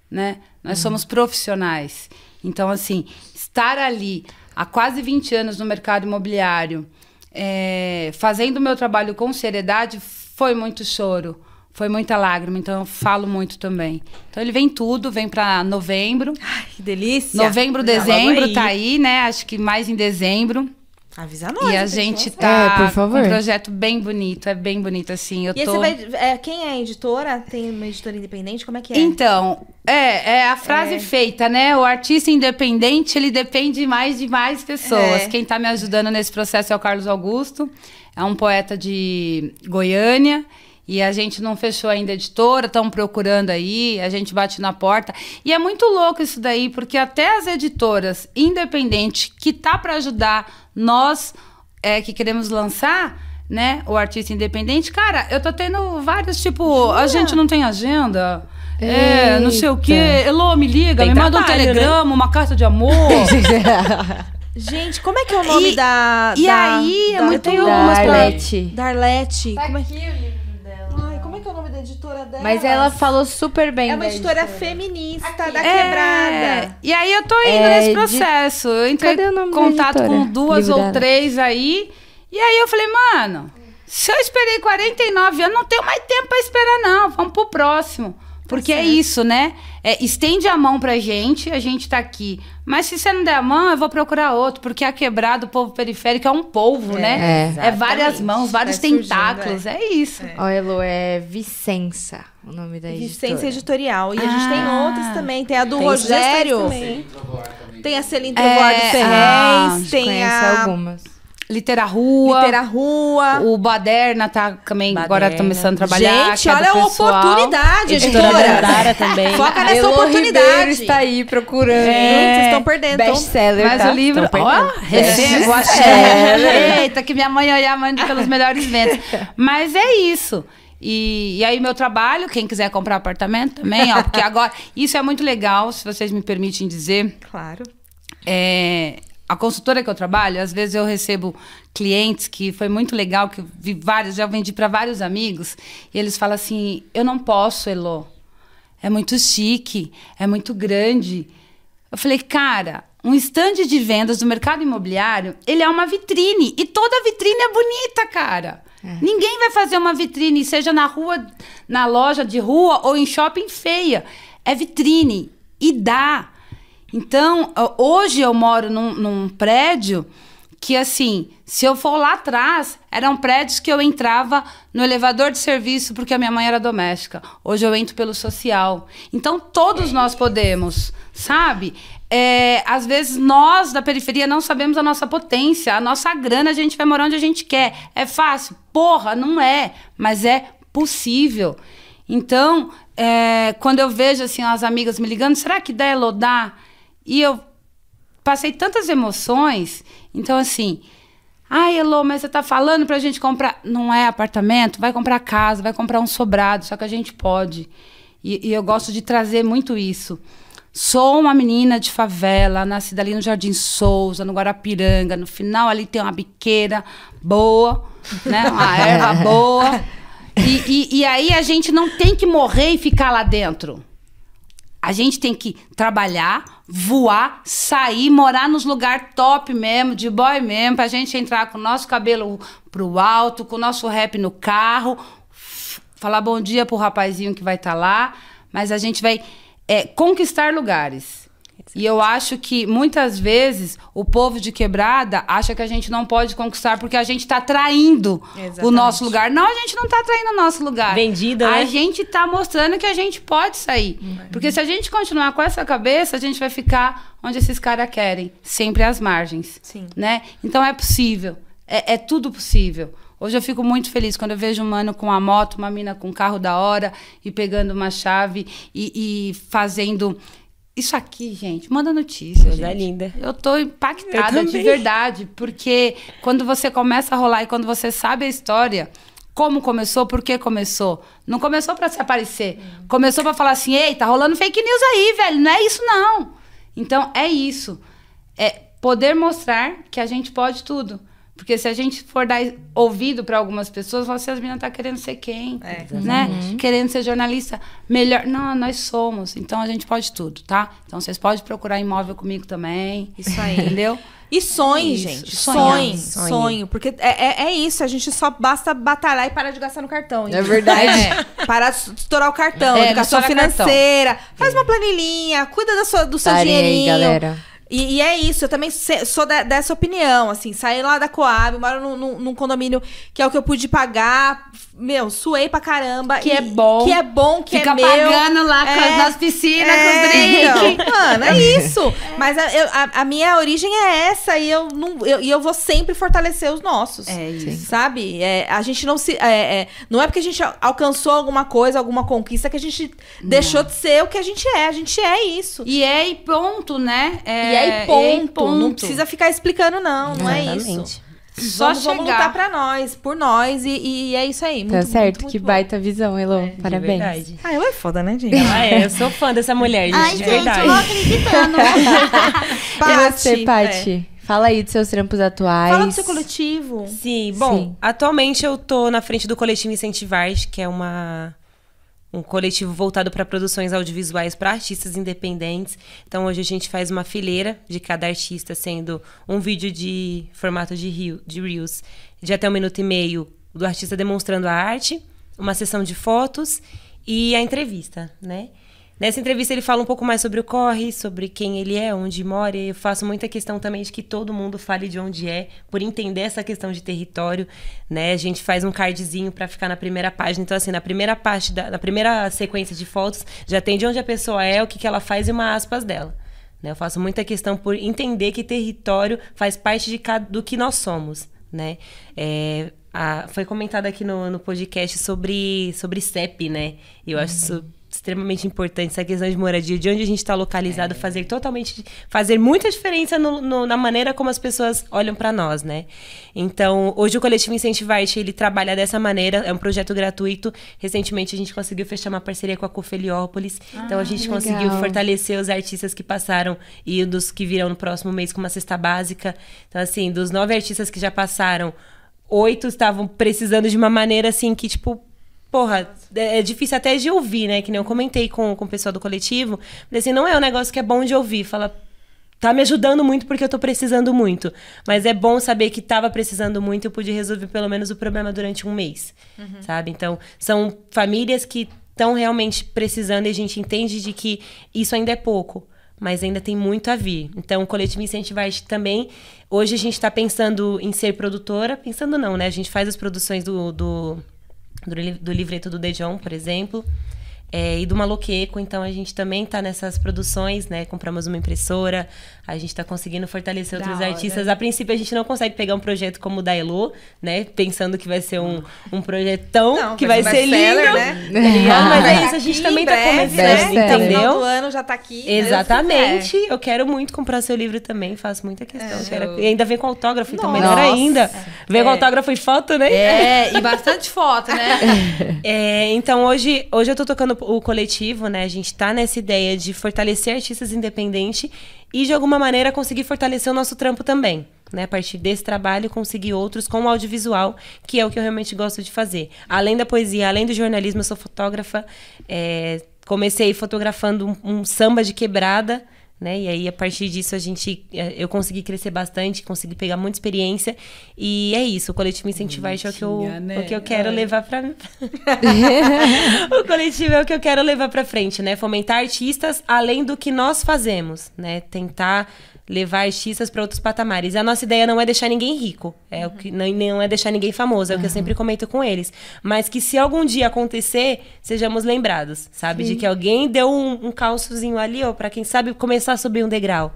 né? Nós somos profissionais. Então, assim, estar ali há quase 20 anos no mercado imobiliário, é, fazendo o meu trabalho com seriedade, foi muito choro, foi muita lágrima. Então, eu falo muito também. Então, ele vem tudo, vem para novembro. Ai, que delícia. Novembro, Tá dezembro, tá aí, né? Acho que mais em dezembro. Avisa nós. e a gente tá É, por favor. com um projeto bem bonito, é bem bonito, assim. Eu E tô... você vai. é, quem é a editora? Tem uma editora independente? Como é que é? Então, é, é a frase É. feita, né? O artista independente, ele depende mais de mais pessoas. É. Quem está me ajudando nesse processo é o Carlos Augusto, é um poeta de Goiânia. E a gente não fechou ainda a editora, estamos procurando aí, a gente bate na porta. E é muito louco isso daí, porque até as editoras independentes que tá para ajudar nós é, que queremos lançar, né, o artista independente, cara, eu tô tendo vários, tipo, a gente não tem agenda. É, não sei o quê. Eita. Elô, me liga, Tem me manda um trabalho, né? telegrama, uma carta de amor. Gente, como é que é o nome E- da. e da- aí, é da- muito algumas pra- Darlete. Da Arlete. Como é... aqui o livro dela. Ai, como é que é o nome da editora dela? Mas ela falou super bem. É uma da editora feminista da É, quebrada. E aí eu tô indo É, nesse processo. Eu entrei em contato editora? com duas Livro ou dela. três aí. E aí eu falei, mano, se eu esperei 49 anos, não tenho mais tempo pra esperar, não. Vamos pro próximo. Porque é isso, né? É, estende a mão pra gente, a gente tá aqui. Mas se você não der a mão, eu vou procurar outro. Porque a quebrada, o povo periférico, é um polvo, É, né? É várias exatamente. mãos, vários surgindo, tentáculos. É, isso. Ó, Elo, é Vicença o nome da editora. Vicência Editorial. E a gente tem Ah. outras também. Tem a do Tem Rogério. também. Tem a Celine É, de ah, Ferrez. tem a algumas. Litera Rua. Litera Rua. O Baderna tá também agora Baderna. começando a trabalhar. Gente, é olha a pessoal. oportunidade, Editora editora. Dandara também. Foca A nessa Elo oportunidade. Ribeiro está aí procurando. Gente, vocês estão perdendo. Best-seller, Mas tá? o livro. Estão Ó, perdendo. recebo, axé. Eita, que minha mãe olhar mande pelos melhores ventos. Mas é isso. E, e aí, meu trabalho, quem quiser comprar apartamento também, ó, porque agora. Isso é muito legal, se vocês me permitem dizer. Claro. É, a consultora que eu trabalho, às vezes eu recebo clientes que foi muito legal, que eu vi vários, já vendi para vários amigos, e eles falam assim: eu não posso, Elo. É muito chique, é muito grande. Eu falei, cara, um estande de vendas do mercado imobiliário, ele é uma vitrine. E toda vitrine é bonita, cara. Ninguém vai fazer uma vitrine, seja na rua, na loja de rua ou em shopping feia. É vitrine. E dá. Então, hoje eu moro num, num prédio que, assim, se eu for lá atrás, eram prédios que eu entrava no elevador de serviço porque a minha mãe era doméstica. Hoje eu entro pelo social. Então, todos nós podemos, sabe? É, às vezes nós da periferia não sabemos a nossa potência, a nossa grana, a gente vai morar onde a gente quer. É fácil? Porra, não é, mas é possível. Então, é, quando eu vejo assim as amigas me ligando, será que dá Elo dá? E eu passei tantas emoções. Então, assim, ai, Elô, mas você tá falando pra gente comprar. Não é apartamento, vai comprar casa, vai comprar um sobrado, só que a gente pode. E, e eu gosto de trazer muito isso. Sou uma menina de favela, nascida ali no Jardim Souza, no Guarapiranga. No final ali tem uma biqueira boa, né? Uma erva boa. E, e, e aí a gente não tem que morrer e ficar lá dentro. A gente tem que trabalhar, voar, sair, morar nos lugares top mesmo, de boy mesmo, pra gente entrar com o nosso cabelo pro alto, com o nosso rap no carro, falar bom dia pro rapazinho que vai estar tá lá, mas a gente vai é, conquistar lugares. E eu acho que muitas vezes o povo de quebrada acha que a gente não pode conquistar porque a gente está traindo Exatamente. o nosso lugar. Não, a gente não está traindo o nosso lugar. Vendida, A né? gente está mostrando que a gente pode sair. Uhum. Porque se a gente continuar com essa cabeça, a gente vai ficar onde esses caras querem, sempre às margens. Sim. Né? Então é possível. É, é tudo possível. Hoje eu fico muito feliz quando eu vejo um mano com uma moto, uma mina com um carro da hora e pegando uma chave e, e fazendo. Isso aqui, gente, manda notícia. Coisa gente. linda. Eu tô impactada eu de verdade, porque quando você começa a rolar e quando você sabe a história, como começou, por que começou. Não começou para se aparecer. Hum. Começou para falar assim: "Ei, tá rolando fake news aí, velho, não é isso não". Então, é isso. É poder mostrar que a gente pode tudo. Porque se a gente for dar ouvido para algumas pessoas, você as meninas tá querendo ser quem, é. né? Uhum. Querendo ser jornalista melhor. Não, nós somos. Então a gente pode tudo, tá? Então vocês podem procurar imóvel comigo também. Isso aí. Entendeu? E sonhe, gente. Sonhe. Sonhe. Sonhe. Porque é, é, é, isso. A gente só basta batalhar e parar de gastar no cartão. É verdade. É, parar de estourar o cartão. É, educação financeira. Cartão. Faz uma planilhinha. Cuida da sua, do seu Parei, dinheirinho. galera. E, e, é isso, eu também sou de, dessa opinião, assim, saí lá da Coab, moro num, num, num, condomínio que é o que eu pude pagar, meu, suei pra caramba. Que e, é bom. Que é bom, que Fica é meu. pagando lá é, com nas piscinas, é, com os drinks. Então, mano, é isso. É. Mas a, eu, a, a, minha origem é essa e eu, não, eu, e eu vou sempre fortalecer os nossos. É isso. Sabe? É, a gente não se... É, é, não é porque a gente alcançou alguma coisa, alguma conquista, que a gente não. deixou de ser o que a gente é. A gente é isso. E é e ponto, né? É, e é e ponto. ponto. Não precisa ficar explicando, não. Não Exatamente. é isso. Só vamos, chegar. vamos lutar pra nós, por nós, e, e é isso aí. Muito, tá certo, muito, que bom. baita visão, Elô. É, Parabéns. Ah, ela é foda, né, gente? Ela é, eu sou fã dessa mulher, gente, Ai, de verdade. Ai, gente, acreditando. você, Paty? É. Fala aí dos seus trampos atuais. Fala do seu coletivo. Sim, bom, Sim. atualmente eu tô na frente do coletivo Incentivar, que é uma um coletivo voltado para produções audiovisuais para artistas independentes. Então hoje a gente faz uma fileira de cada artista, sendo um vídeo de formato de, rio, de Reels de até um minuto e meio do artista demonstrando a arte, uma sessão de fotos e a entrevista, né? Nessa entrevista ele fala um pouco mais sobre o corre, sobre quem ele é, onde mora. E eu faço muita questão também de que todo mundo fale de onde é, por entender essa questão de território, né? A gente faz um cardzinho para ficar na primeira página. Então assim, na primeira parte da na primeira sequência de fotos, já tem de onde a pessoa é, o que, que ela faz e uma aspas dela. Né? Eu faço muita questão por entender que território faz parte de cada, do que nós somos, né? É, foi comentado aqui no, no podcast sobre, sobre CEP, né? Eu uhum. acho extremamente importante essa questão de moradia, de onde a gente está localizado, é. fazer totalmente, fazer muita diferença no, no, na maneira como as pessoas olham para nós, né? Então, hoje o coletivo Incentivarte ele trabalha dessa maneira, é um projeto gratuito. Recentemente a gente conseguiu fechar uma parceria com a Cofeliópolis, ah, então a gente legal. conseguiu fortalecer os artistas que passaram e dos que virão no próximo mês com uma cesta básica. Então, assim, dos nove artistas que já passaram, oito estavam precisando de uma maneira assim que tipo porra, é, é, difícil até de ouvir, né? Que nem eu comentei com, com o pessoal do coletivo. Falei assim, não é um negócio que é bom de ouvir. Fala, tá me ajudando muito porque eu tô precisando muito. Mas é bom saber que tava precisando muito e eu pude resolver pelo menos o problema durante um mês. Uhum. Sabe? Então, são famílias que estão realmente precisando e a gente entende de que isso ainda é pouco. Mas ainda tem muito a vir. Então, o Coletivo Incentivar também. Hoje a gente está pensando em ser produtora. Pensando não, né? A gente faz as produções do, do do, do livreto do Dejon, por exemplo. É, e do Maloqueco. Então a gente também está nessas produções, né? Compramos uma impressora, a gente está conseguindo fortalecer da outros hora. artistas. A princípio a gente não consegue pegar um projeto como o da Elo, né? Pensando que vai ser um, um projetão não, que vai ser lindo. Né? Ah, mas é isso, a gente também está começando, né? entendeu? No ano já tá aqui. Exatamente. Eu quero muito comprar seu livro também, faço muita questão. É, eu... E ainda vem com autógrafo, então melhor ainda. Vem com é. autógrafo e foto, né? É, e bastante foto, né? É, então hoje, hoje eu tô tocando o coletivo, né? A gente tá nessa ideia de fortalecer artistas independentes e de alguma maneira conseguir fortalecer o nosso trampo também. Né, a partir desse trabalho, conseguir outros com o audiovisual, que é o que eu realmente gosto de fazer. Além da poesia, além do jornalismo, eu sou fotógrafa. É, comecei fotografando um, um samba de quebrada, né? E aí, a partir disso, a gente, é, eu consegui crescer bastante, consegui pegar muita experiência. E é isso, o coletivo Incentivar é o que eu, né? o que eu quero levar para O coletivo é o que eu quero levar para frente, né? Fomentar artistas além do que nós fazemos, né? Tentar levar artistas para outros patamares. A nossa ideia não é deixar ninguém rico, é o que não, não é deixar ninguém famoso, é o que eu sempre comento com eles. Mas que se algum dia acontecer, sejamos lembrados, sabe, Sim. de que alguém deu um, um calçozinho ali, ó, para quem sabe começar a subir um degrau.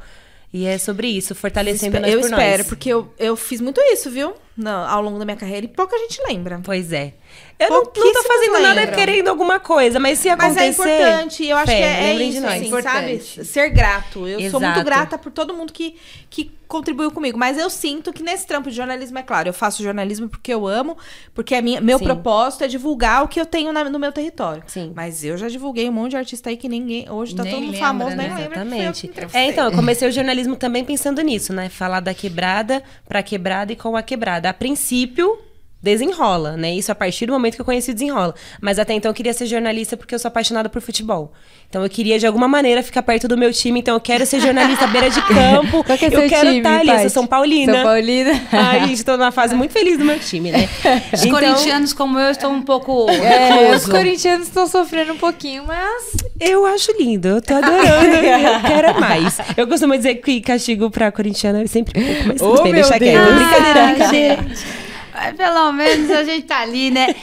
E é sobre isso, fortalecendo Espe nós Eu por espero, nós. porque eu, eu fiz muito isso, viu? No, ao longo da minha carreira e pouca gente lembra. Pois é. Eu não, não tô fazendo lembram. nada querendo alguma coisa, mas se acontecer... Mas é importante, eu acho fé, que é, é isso, assim, sabe? Ser grato. Eu Exato. sou muito grata por todo mundo que, que contribuiu comigo. Mas eu sinto que nesse trampo de jornalismo, é claro, eu faço jornalismo porque eu amo, porque minha, meu Sim. propósito é divulgar o que eu tenho na, no meu território. Sim. Mas eu já divulguei um monte de artista aí que ninguém. Hoje tá nem todo mundo lembra, famoso, né? nem lembra. Exatamente. É, então, eu comecei o jornalismo também pensando nisso, né? Falar da quebrada pra quebrada e com a quebrada. A princípio, desenrola, né? Isso a partir do momento que eu conheci o desenrola. Mas até então eu queria ser jornalista porque eu sou apaixonada por futebol. Então eu queria de alguma maneira ficar perto do meu time, então eu quero ser jornalista beira de campo. Qual que é eu quero estar tá ali, eu sou São Paulina. São Paulina. Ai, estou numa fase muito feliz do meu time, né? Os então... corintianos como eu estão um pouco é, Os corintianos estão sofrendo um pouquinho, mas eu acho lindo, eu tô adorando, eu quero mais. Eu costumo dizer que castigo pra corintiano é sempre pouco, mas oh, tudo bem, deixa quieto. Brincadeira, gente. Pelo menos a gente tá ali, né?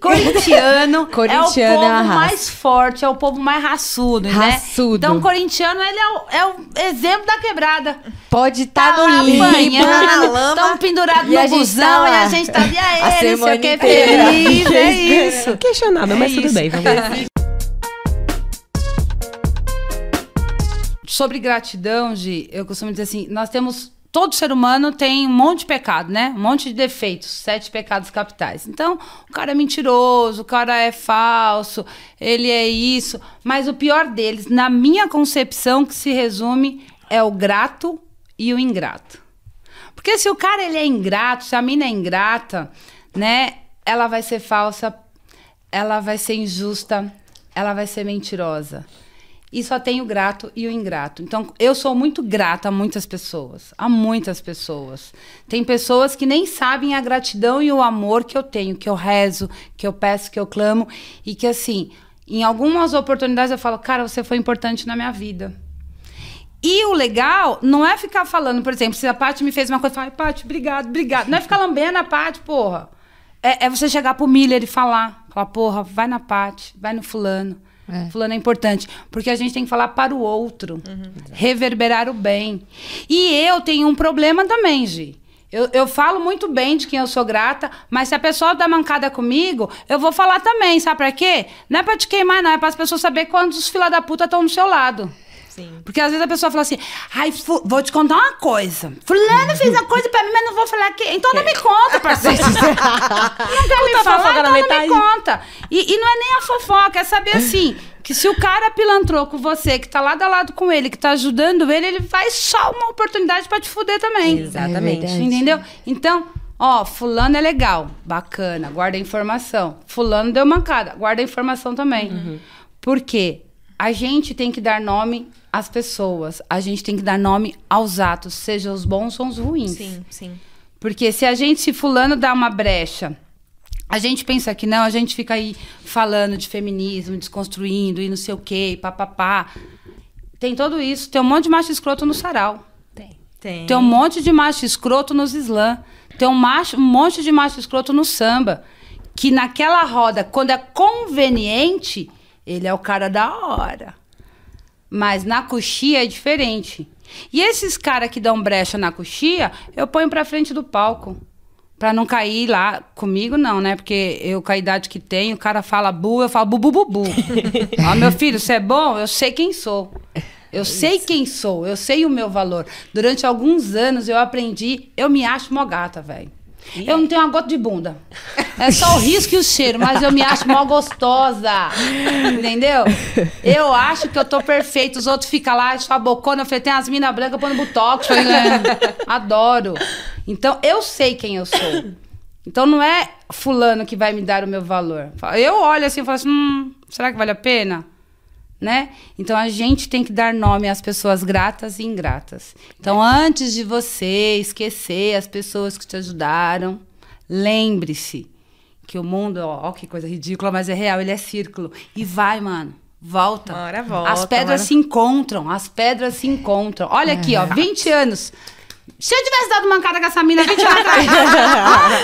Corintiano, corintiano é o povo é mais forte, é o povo mais raçudo, raçudo. né? Raçudo. Então, o corintiano, ele é o, é o exemplo da quebrada. Pode estar tá, tá no limbo, na lama. Estão pendurados no busão tá e a gente tá ali, a ele, sei o que, feliz, é isso. Questionável, é mas isso. tudo bem, vamos lá. Sobre gratidão, Gi, eu costumo dizer assim, nós temos todo ser humano tem um monte de pecado, né? Um monte de defeitos, sete pecados capitais. Então, o cara é mentiroso, o cara é falso, ele é isso. Mas o pior deles, na minha concepção, que se resume, é o grato e o ingrato. Porque se o cara ele é ingrato, se a mina é ingrata, né? Ela vai ser falsa, ela vai ser injusta, ela vai ser mentirosa e só tem o grato e o ingrato. Então, eu sou muito grata a muitas pessoas, a muitas pessoas. Tem pessoas que nem sabem a gratidão e o amor que eu tenho, que eu rezo, que eu peço, que eu clamo e que assim, em algumas oportunidades eu falo, cara, você foi importante na minha vida. E o legal não é ficar falando, por exemplo, se a Paty me fez uma coisa, fala, Paty, obrigado, obrigado. Não é ficar lambendo a Paty, porra. É, é, você chegar pro Miller e falar, falar, porra, vai na Paty, vai no fulano é. Fulano é importante. Porque a gente tem que falar para o outro. Uhum. Reverberar o bem. E eu tenho um problema também, Gi. Eu, eu falo muito bem de quem eu sou grata, mas se a pessoa dá mancada comigo, eu vou falar também, sabe pra quê? Não é pra te queimar, não, é para as pessoas saberem quantos fila da puta estão do seu lado. Sim. Porque às vezes a pessoa fala assim, ai, vou te contar uma coisa. Fulano fez uma coisa pra mim, mas não vou falar que. Então não me conta, parceiro. não quer me falar, então não me conta. E, e não é nem a fofoca, é saber assim. Que se o cara pilantrou com você, que tá lado a lado com ele, que tá ajudando ele, ele vai só uma oportunidade para te fuder também. Exatamente. É Entendeu? Então, ó, fulano é legal, bacana, guarda a informação. Fulano deu mancada, guarda a informação também. Uhum. Por quê? A gente tem que dar nome às pessoas, a gente tem que dar nome aos atos, seja os bons ou os ruins. Sim, sim. Porque se a gente, se fulano dá uma brecha, a gente pensa que não, a gente fica aí falando de feminismo, desconstruindo e não sei o quê, papapá. Tem tudo isso. Tem um monte de macho escroto no sarau. Tem. Tem, Tem um monte de macho escroto nos slam. Tem um, macho, um monte de macho escroto no samba. Que naquela roda, quando é conveniente, Ele é o cara da hora. Mas na coxia é diferente. E esses caras que dão brecha na coxia, eu ponho pra frente do palco. Pra não cair lá comigo, não, né? Porque eu, com a idade que tenho, o cara fala bu, eu falo bu, bu, bu, bu. Ó, meu filho, você é bom? Eu sei quem sou. Eu sei quem sou, eu sei o meu valor. Durante alguns anos eu aprendi, eu me acho mó gata, velho. Eu não tenho uma gota de bunda. É só o risco e o cheiro, mas eu me acho mó gostosa. Entendeu? Eu acho que eu tô perfeita. Os outros ficam lá, sua bocona. Eu falei, tem as minas brancas pondo botox. É, adoro. Então, eu sei quem eu sou. Então, não é fulano que vai me dar o meu valor. Eu olho assim e falo assim, hum, será que vale a pena? Né? Então a gente tem que dar nome às pessoas gratas e ingratas. Então, antes de você esquecer as pessoas que te ajudaram, lembre-se que o mundo, ó, ó, que coisa ridícula, mas é real, ele é círculo. E vai, mano. Volta. Volta, As pedras se encontram, as pedras se encontram. Olha aqui, ó, 20 anos. Se eu tivesse dado mancada com essa mina 20 anos atrás,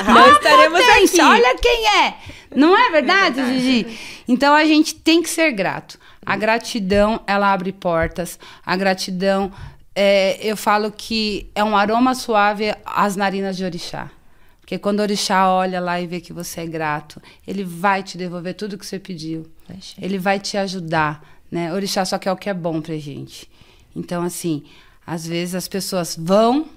Não Olha a estaremos potência, aqui. Olha quem é. Não é verdade, Gigi? Então a gente tem que ser grato. A gratidão, ela abre portas. A gratidão, é, eu falo que é um aroma suave às narinas de orixá. Porque quando o orixá olha lá e vê que você é grato, ele vai te devolver tudo que você pediu. Ele vai te ajudar, né? Orixá só quer o que é bom pra gente. Então, assim, às vezes as pessoas vão,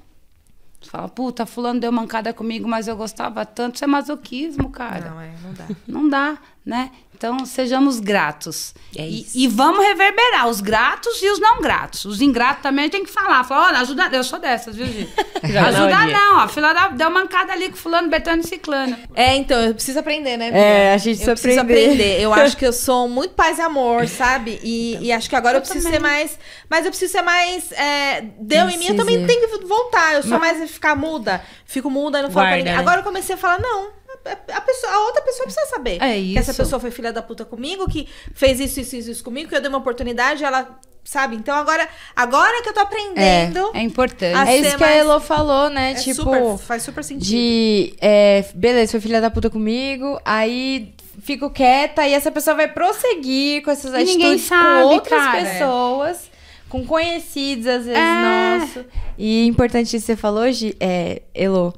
fala, puta, fulano deu mancada comigo, mas eu gostava tanto. Isso é masoquismo, cara. Não, é, não dá. Não dá, né? Então, sejamos gratos. É e, isso. e vamos reverberar os gratos e os não gratos. Os ingratos também tem que falar. Falar, olha, ajuda. Eu sou dessas, viu, Gi? Ajuda não, ó. Fila da- deu mancada ali com fulano, Betano e Ciclano. É, então, eu preciso aprender, né? Bia? É, a gente eu precisa preciso aprender. aprender. Eu acho que eu sou muito paz e amor, sabe? E, e acho que agora eu, preciso ser mais. Mas eu preciso ser mais. É, deu em mim, eu também tenho que voltar. Eu sou mais de ficar muda. Fico muda e não falo pra Guarda, ninguém. né? Agora eu comecei a falar, não. A, a pessoa, a outra pessoa precisa saber. É Que essa isso. pessoa foi filha da puta comigo, que fez isso, isso, isso, isso comigo, que eu dei uma oportunidade, ela. Sabe? Então agora, agora que eu tô aprendendo. É importante. A É isso que a mais- Elo falou, né? é tipo, super, faz super sentido. de. é, beleza, foi filha da puta comigo, aí fico quieta e essa pessoa vai prosseguir com essas E ninguém atitudes sabe, com outras cara. pessoas, com conhecidos, às vezes, É. nosso. E importante isso que você falou, Gi, é, Elo,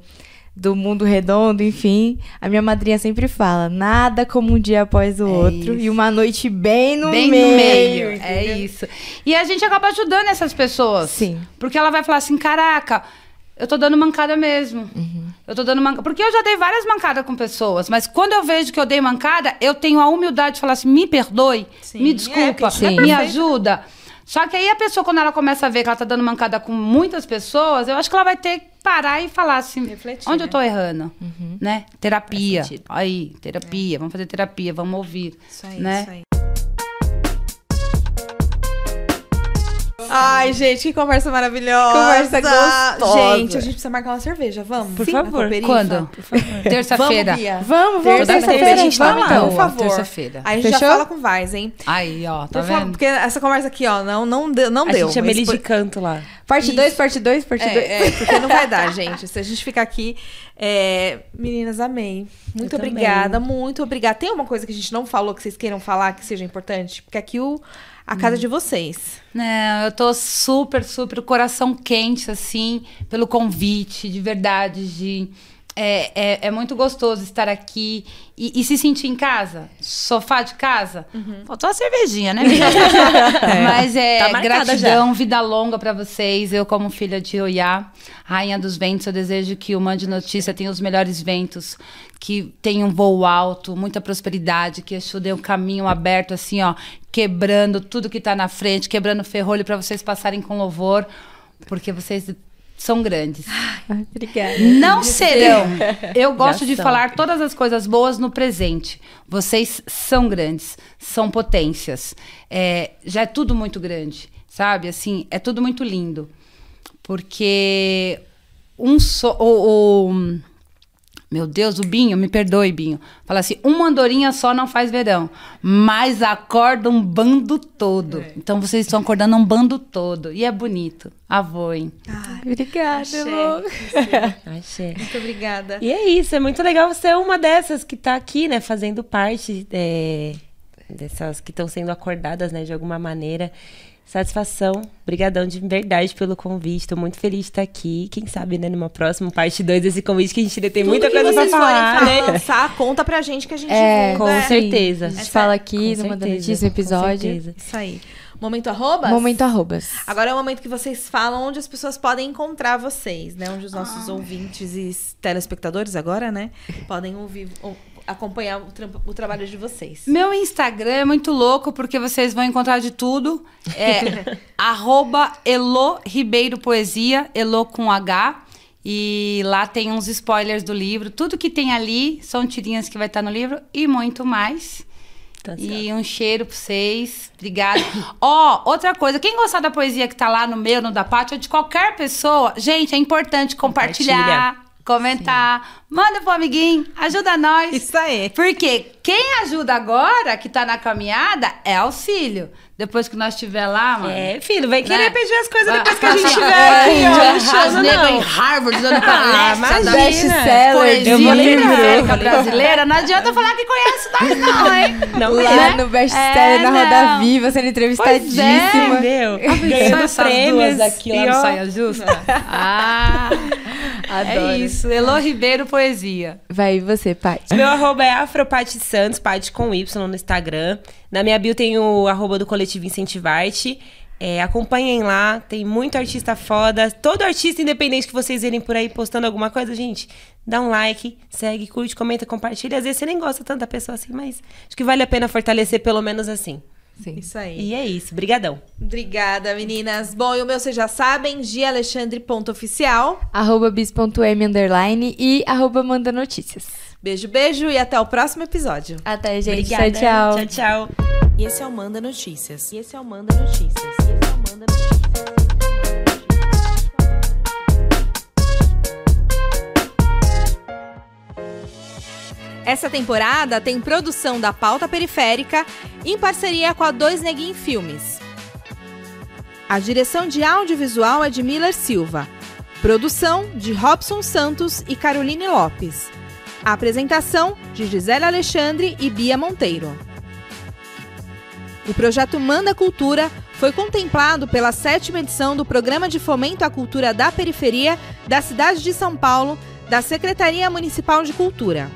do mundo redondo, enfim. A minha madrinha sempre fala: nada como um dia após o outro isso. e uma noite bem no Bem meio. no meio. É isso. E a gente acaba ajudando essas pessoas. Sim. Porque ela vai falar assim: caraca, eu tô dando mancada mesmo. Uhum. Eu tô dando mancada. Porque eu já dei várias mancadas com pessoas, mas quando eu vejo que eu dei mancada, eu tenho a humildade de falar assim: me perdoe, Sim. me É, desculpa, Sim. me ajuda. Só que aí a pessoa, quando ela começa a ver que ela tá dando mancada com muitas pessoas, eu acho que ela vai ter parar e falar assim: Refletir, onde né? eu tô errando? Né? Terapia. Aí, terapia, vamos fazer terapia, vamos ouvir. Isso aí, né? isso aí. Ai, gente, que conversa maravilhosa. Conversa gostosa. Gente, a gente precisa marcar uma cerveja, vamos? Por Sim, favor. Quando? Terça-feira. Vamos. Vamos, vamos, Terça-feira a gente vai, vamos então, por favor. Terça-feira. Aí a gente Fechou? já fala com Vaz, hein? Aí, ó, tá Por favor, vendo? porque essa conversa aqui, ó, não, não deu. Não A deu. gente chama ele de canto lá. Parte Isso. 2, parte 2, parte 2. É, é, porque não vai dar, gente. Se a gente ficar aqui. é, Meninas, amei. Muito Eu também. obrigada, muito obrigada. Tem uma coisa que a gente não falou que vocês queiram falar que seja importante? Porque aqui o, a casa é de vocês. Não, eu tô super, super, coração quente, assim, pelo convite, de verdade, de... É, é, é muito gostoso estar aqui e, e se sentir em casa, sofá de casa. Faltou a cervejinha, né? amiga? Mas é Tá gratidão, vida longa pra vocês. Eu, como filha de Oiá, rainha dos ventos, eu desejo que o Mande Notícia tenha os melhores ventos, que tenha um voo alto, muita prosperidade, que Exu dê um caminho aberto, assim, ó, quebrando tudo que tá na frente, quebrando ferrolho pra vocês passarem com louvor, porque vocês são grandes. Obrigada. Não serão. Eu gosto Já de são. falar todas as coisas boas no presente. Vocês são grandes, são potências. É, já é tudo muito grande, sabe? Assim, é tudo muito lindo. Porque um só. o, o- meu Deus, o Binho, me perdoe, Binho. Fala assim: uma andorinha só não faz verão, mas acorda um bando todo. Então vocês estão acordando um bando todo. E é bonito. Avoem. Obrigada, Axé. Lu. Achei. Muito obrigada. E é isso, é muito legal você ser uma dessas que tá aqui, né, fazendo parte, é, dessas que estão sendo acordadas, né, de alguma maneira. Satisfação, brigadão de verdade pelo convite. Estou muito feliz de estar aqui. Quem sabe, né, numa próxima parte 2 desse convite que a gente ainda tem Tudo muita coisa pra vocês falar, né? lançar, conta pra gente que a gente É, divulga. Com É. certeza. A gente É fala aqui Com no certeza, no com episódio. certeza. Isso aí. Momento arrobas? Momento arrobas. Agora é o momento que vocês falam onde as pessoas podem encontrar vocês, né? Onde os nossos ouvintes e telespectadores agora, né? Podem ouvir, ou acompanhar o, tra- o trabalho de vocês. Meu Instagram é muito louco porque vocês vão encontrar de tudo. É arroba Elo Ribeiro Poesia, Elo com H. E lá tem uns spoilers do livro. Tudo que tem ali são tirinhas que vai estar no livro e muito mais. Tá e um cheiro pra vocês. Obrigada. Ó, outra coisa. Quem gostar da poesia que tá lá no meu, no da Paty, ou de qualquer pessoa, gente, é importante compartilhar, comentar. Manda pro amiguinho, ajuda nós. Isso aí. Porque quem ajuda agora, que tá na caminhada, é auxílio. Depois que nós estiver lá, mano. É, filho, vai querer Né? pedir as coisas depois que a gente vai- tiver é, aqui, ó, As negras não. em Harvard dando Ah, palestra imagina. Best-seller Eu vou lembrar, brasileira. Não adianta falar que conhece nós não, hein? Não Lá é. no best É, na Roda não. Viva, sendo entrevistadíssima. Entendeu? Só Ganhando essas prêmios. duas aqui lá no ó, Saia Justa. Ah, Adoro. é isso. Elo Ribeiro Poesia. Vai você, Paty. Meu arroba é Afropati Santos, Pati com Y no Instagram. Na minha bio tem o arroba do coletivo Incentivarte. É, acompanhem lá, tem muito artista foda. Todo artista independente que vocês verem por aí postando alguma coisa, gente, dá um like, segue, curte, comenta, compartilha. Às vezes você nem gosta tanto da pessoa assim, mas acho que vale a pena fortalecer pelo menos assim. Sim. Isso aí. E é isso, brigadão. Obrigada, meninas. Bom, e o meu vocês já sabem, gialexandre.oficial. Arroba bis.m underline e arroba manda notícias. Beijo, beijo e até o próximo episódio. Até, gente. Obrigada. Tchau, tchau. Tchau, tchau. E esse é o Manda Notícias. E esse é o Manda Notícias. E esse é o Manda Notícias. Essa temporada tem produção da Pauta Periférica em parceria com a Dois Neguin Filmes. A direção de audiovisual é de Miller Silva. Produção de Robson Santos e Caroline Lopes. A apresentação de Gisele Alexandre e Bia Monteiro. O projeto Manda Cultura foi contemplado pela sétima edição do Programa de Fomento à Cultura da Periferia da cidade de São Paulo, da Secretaria Municipal de Cultura.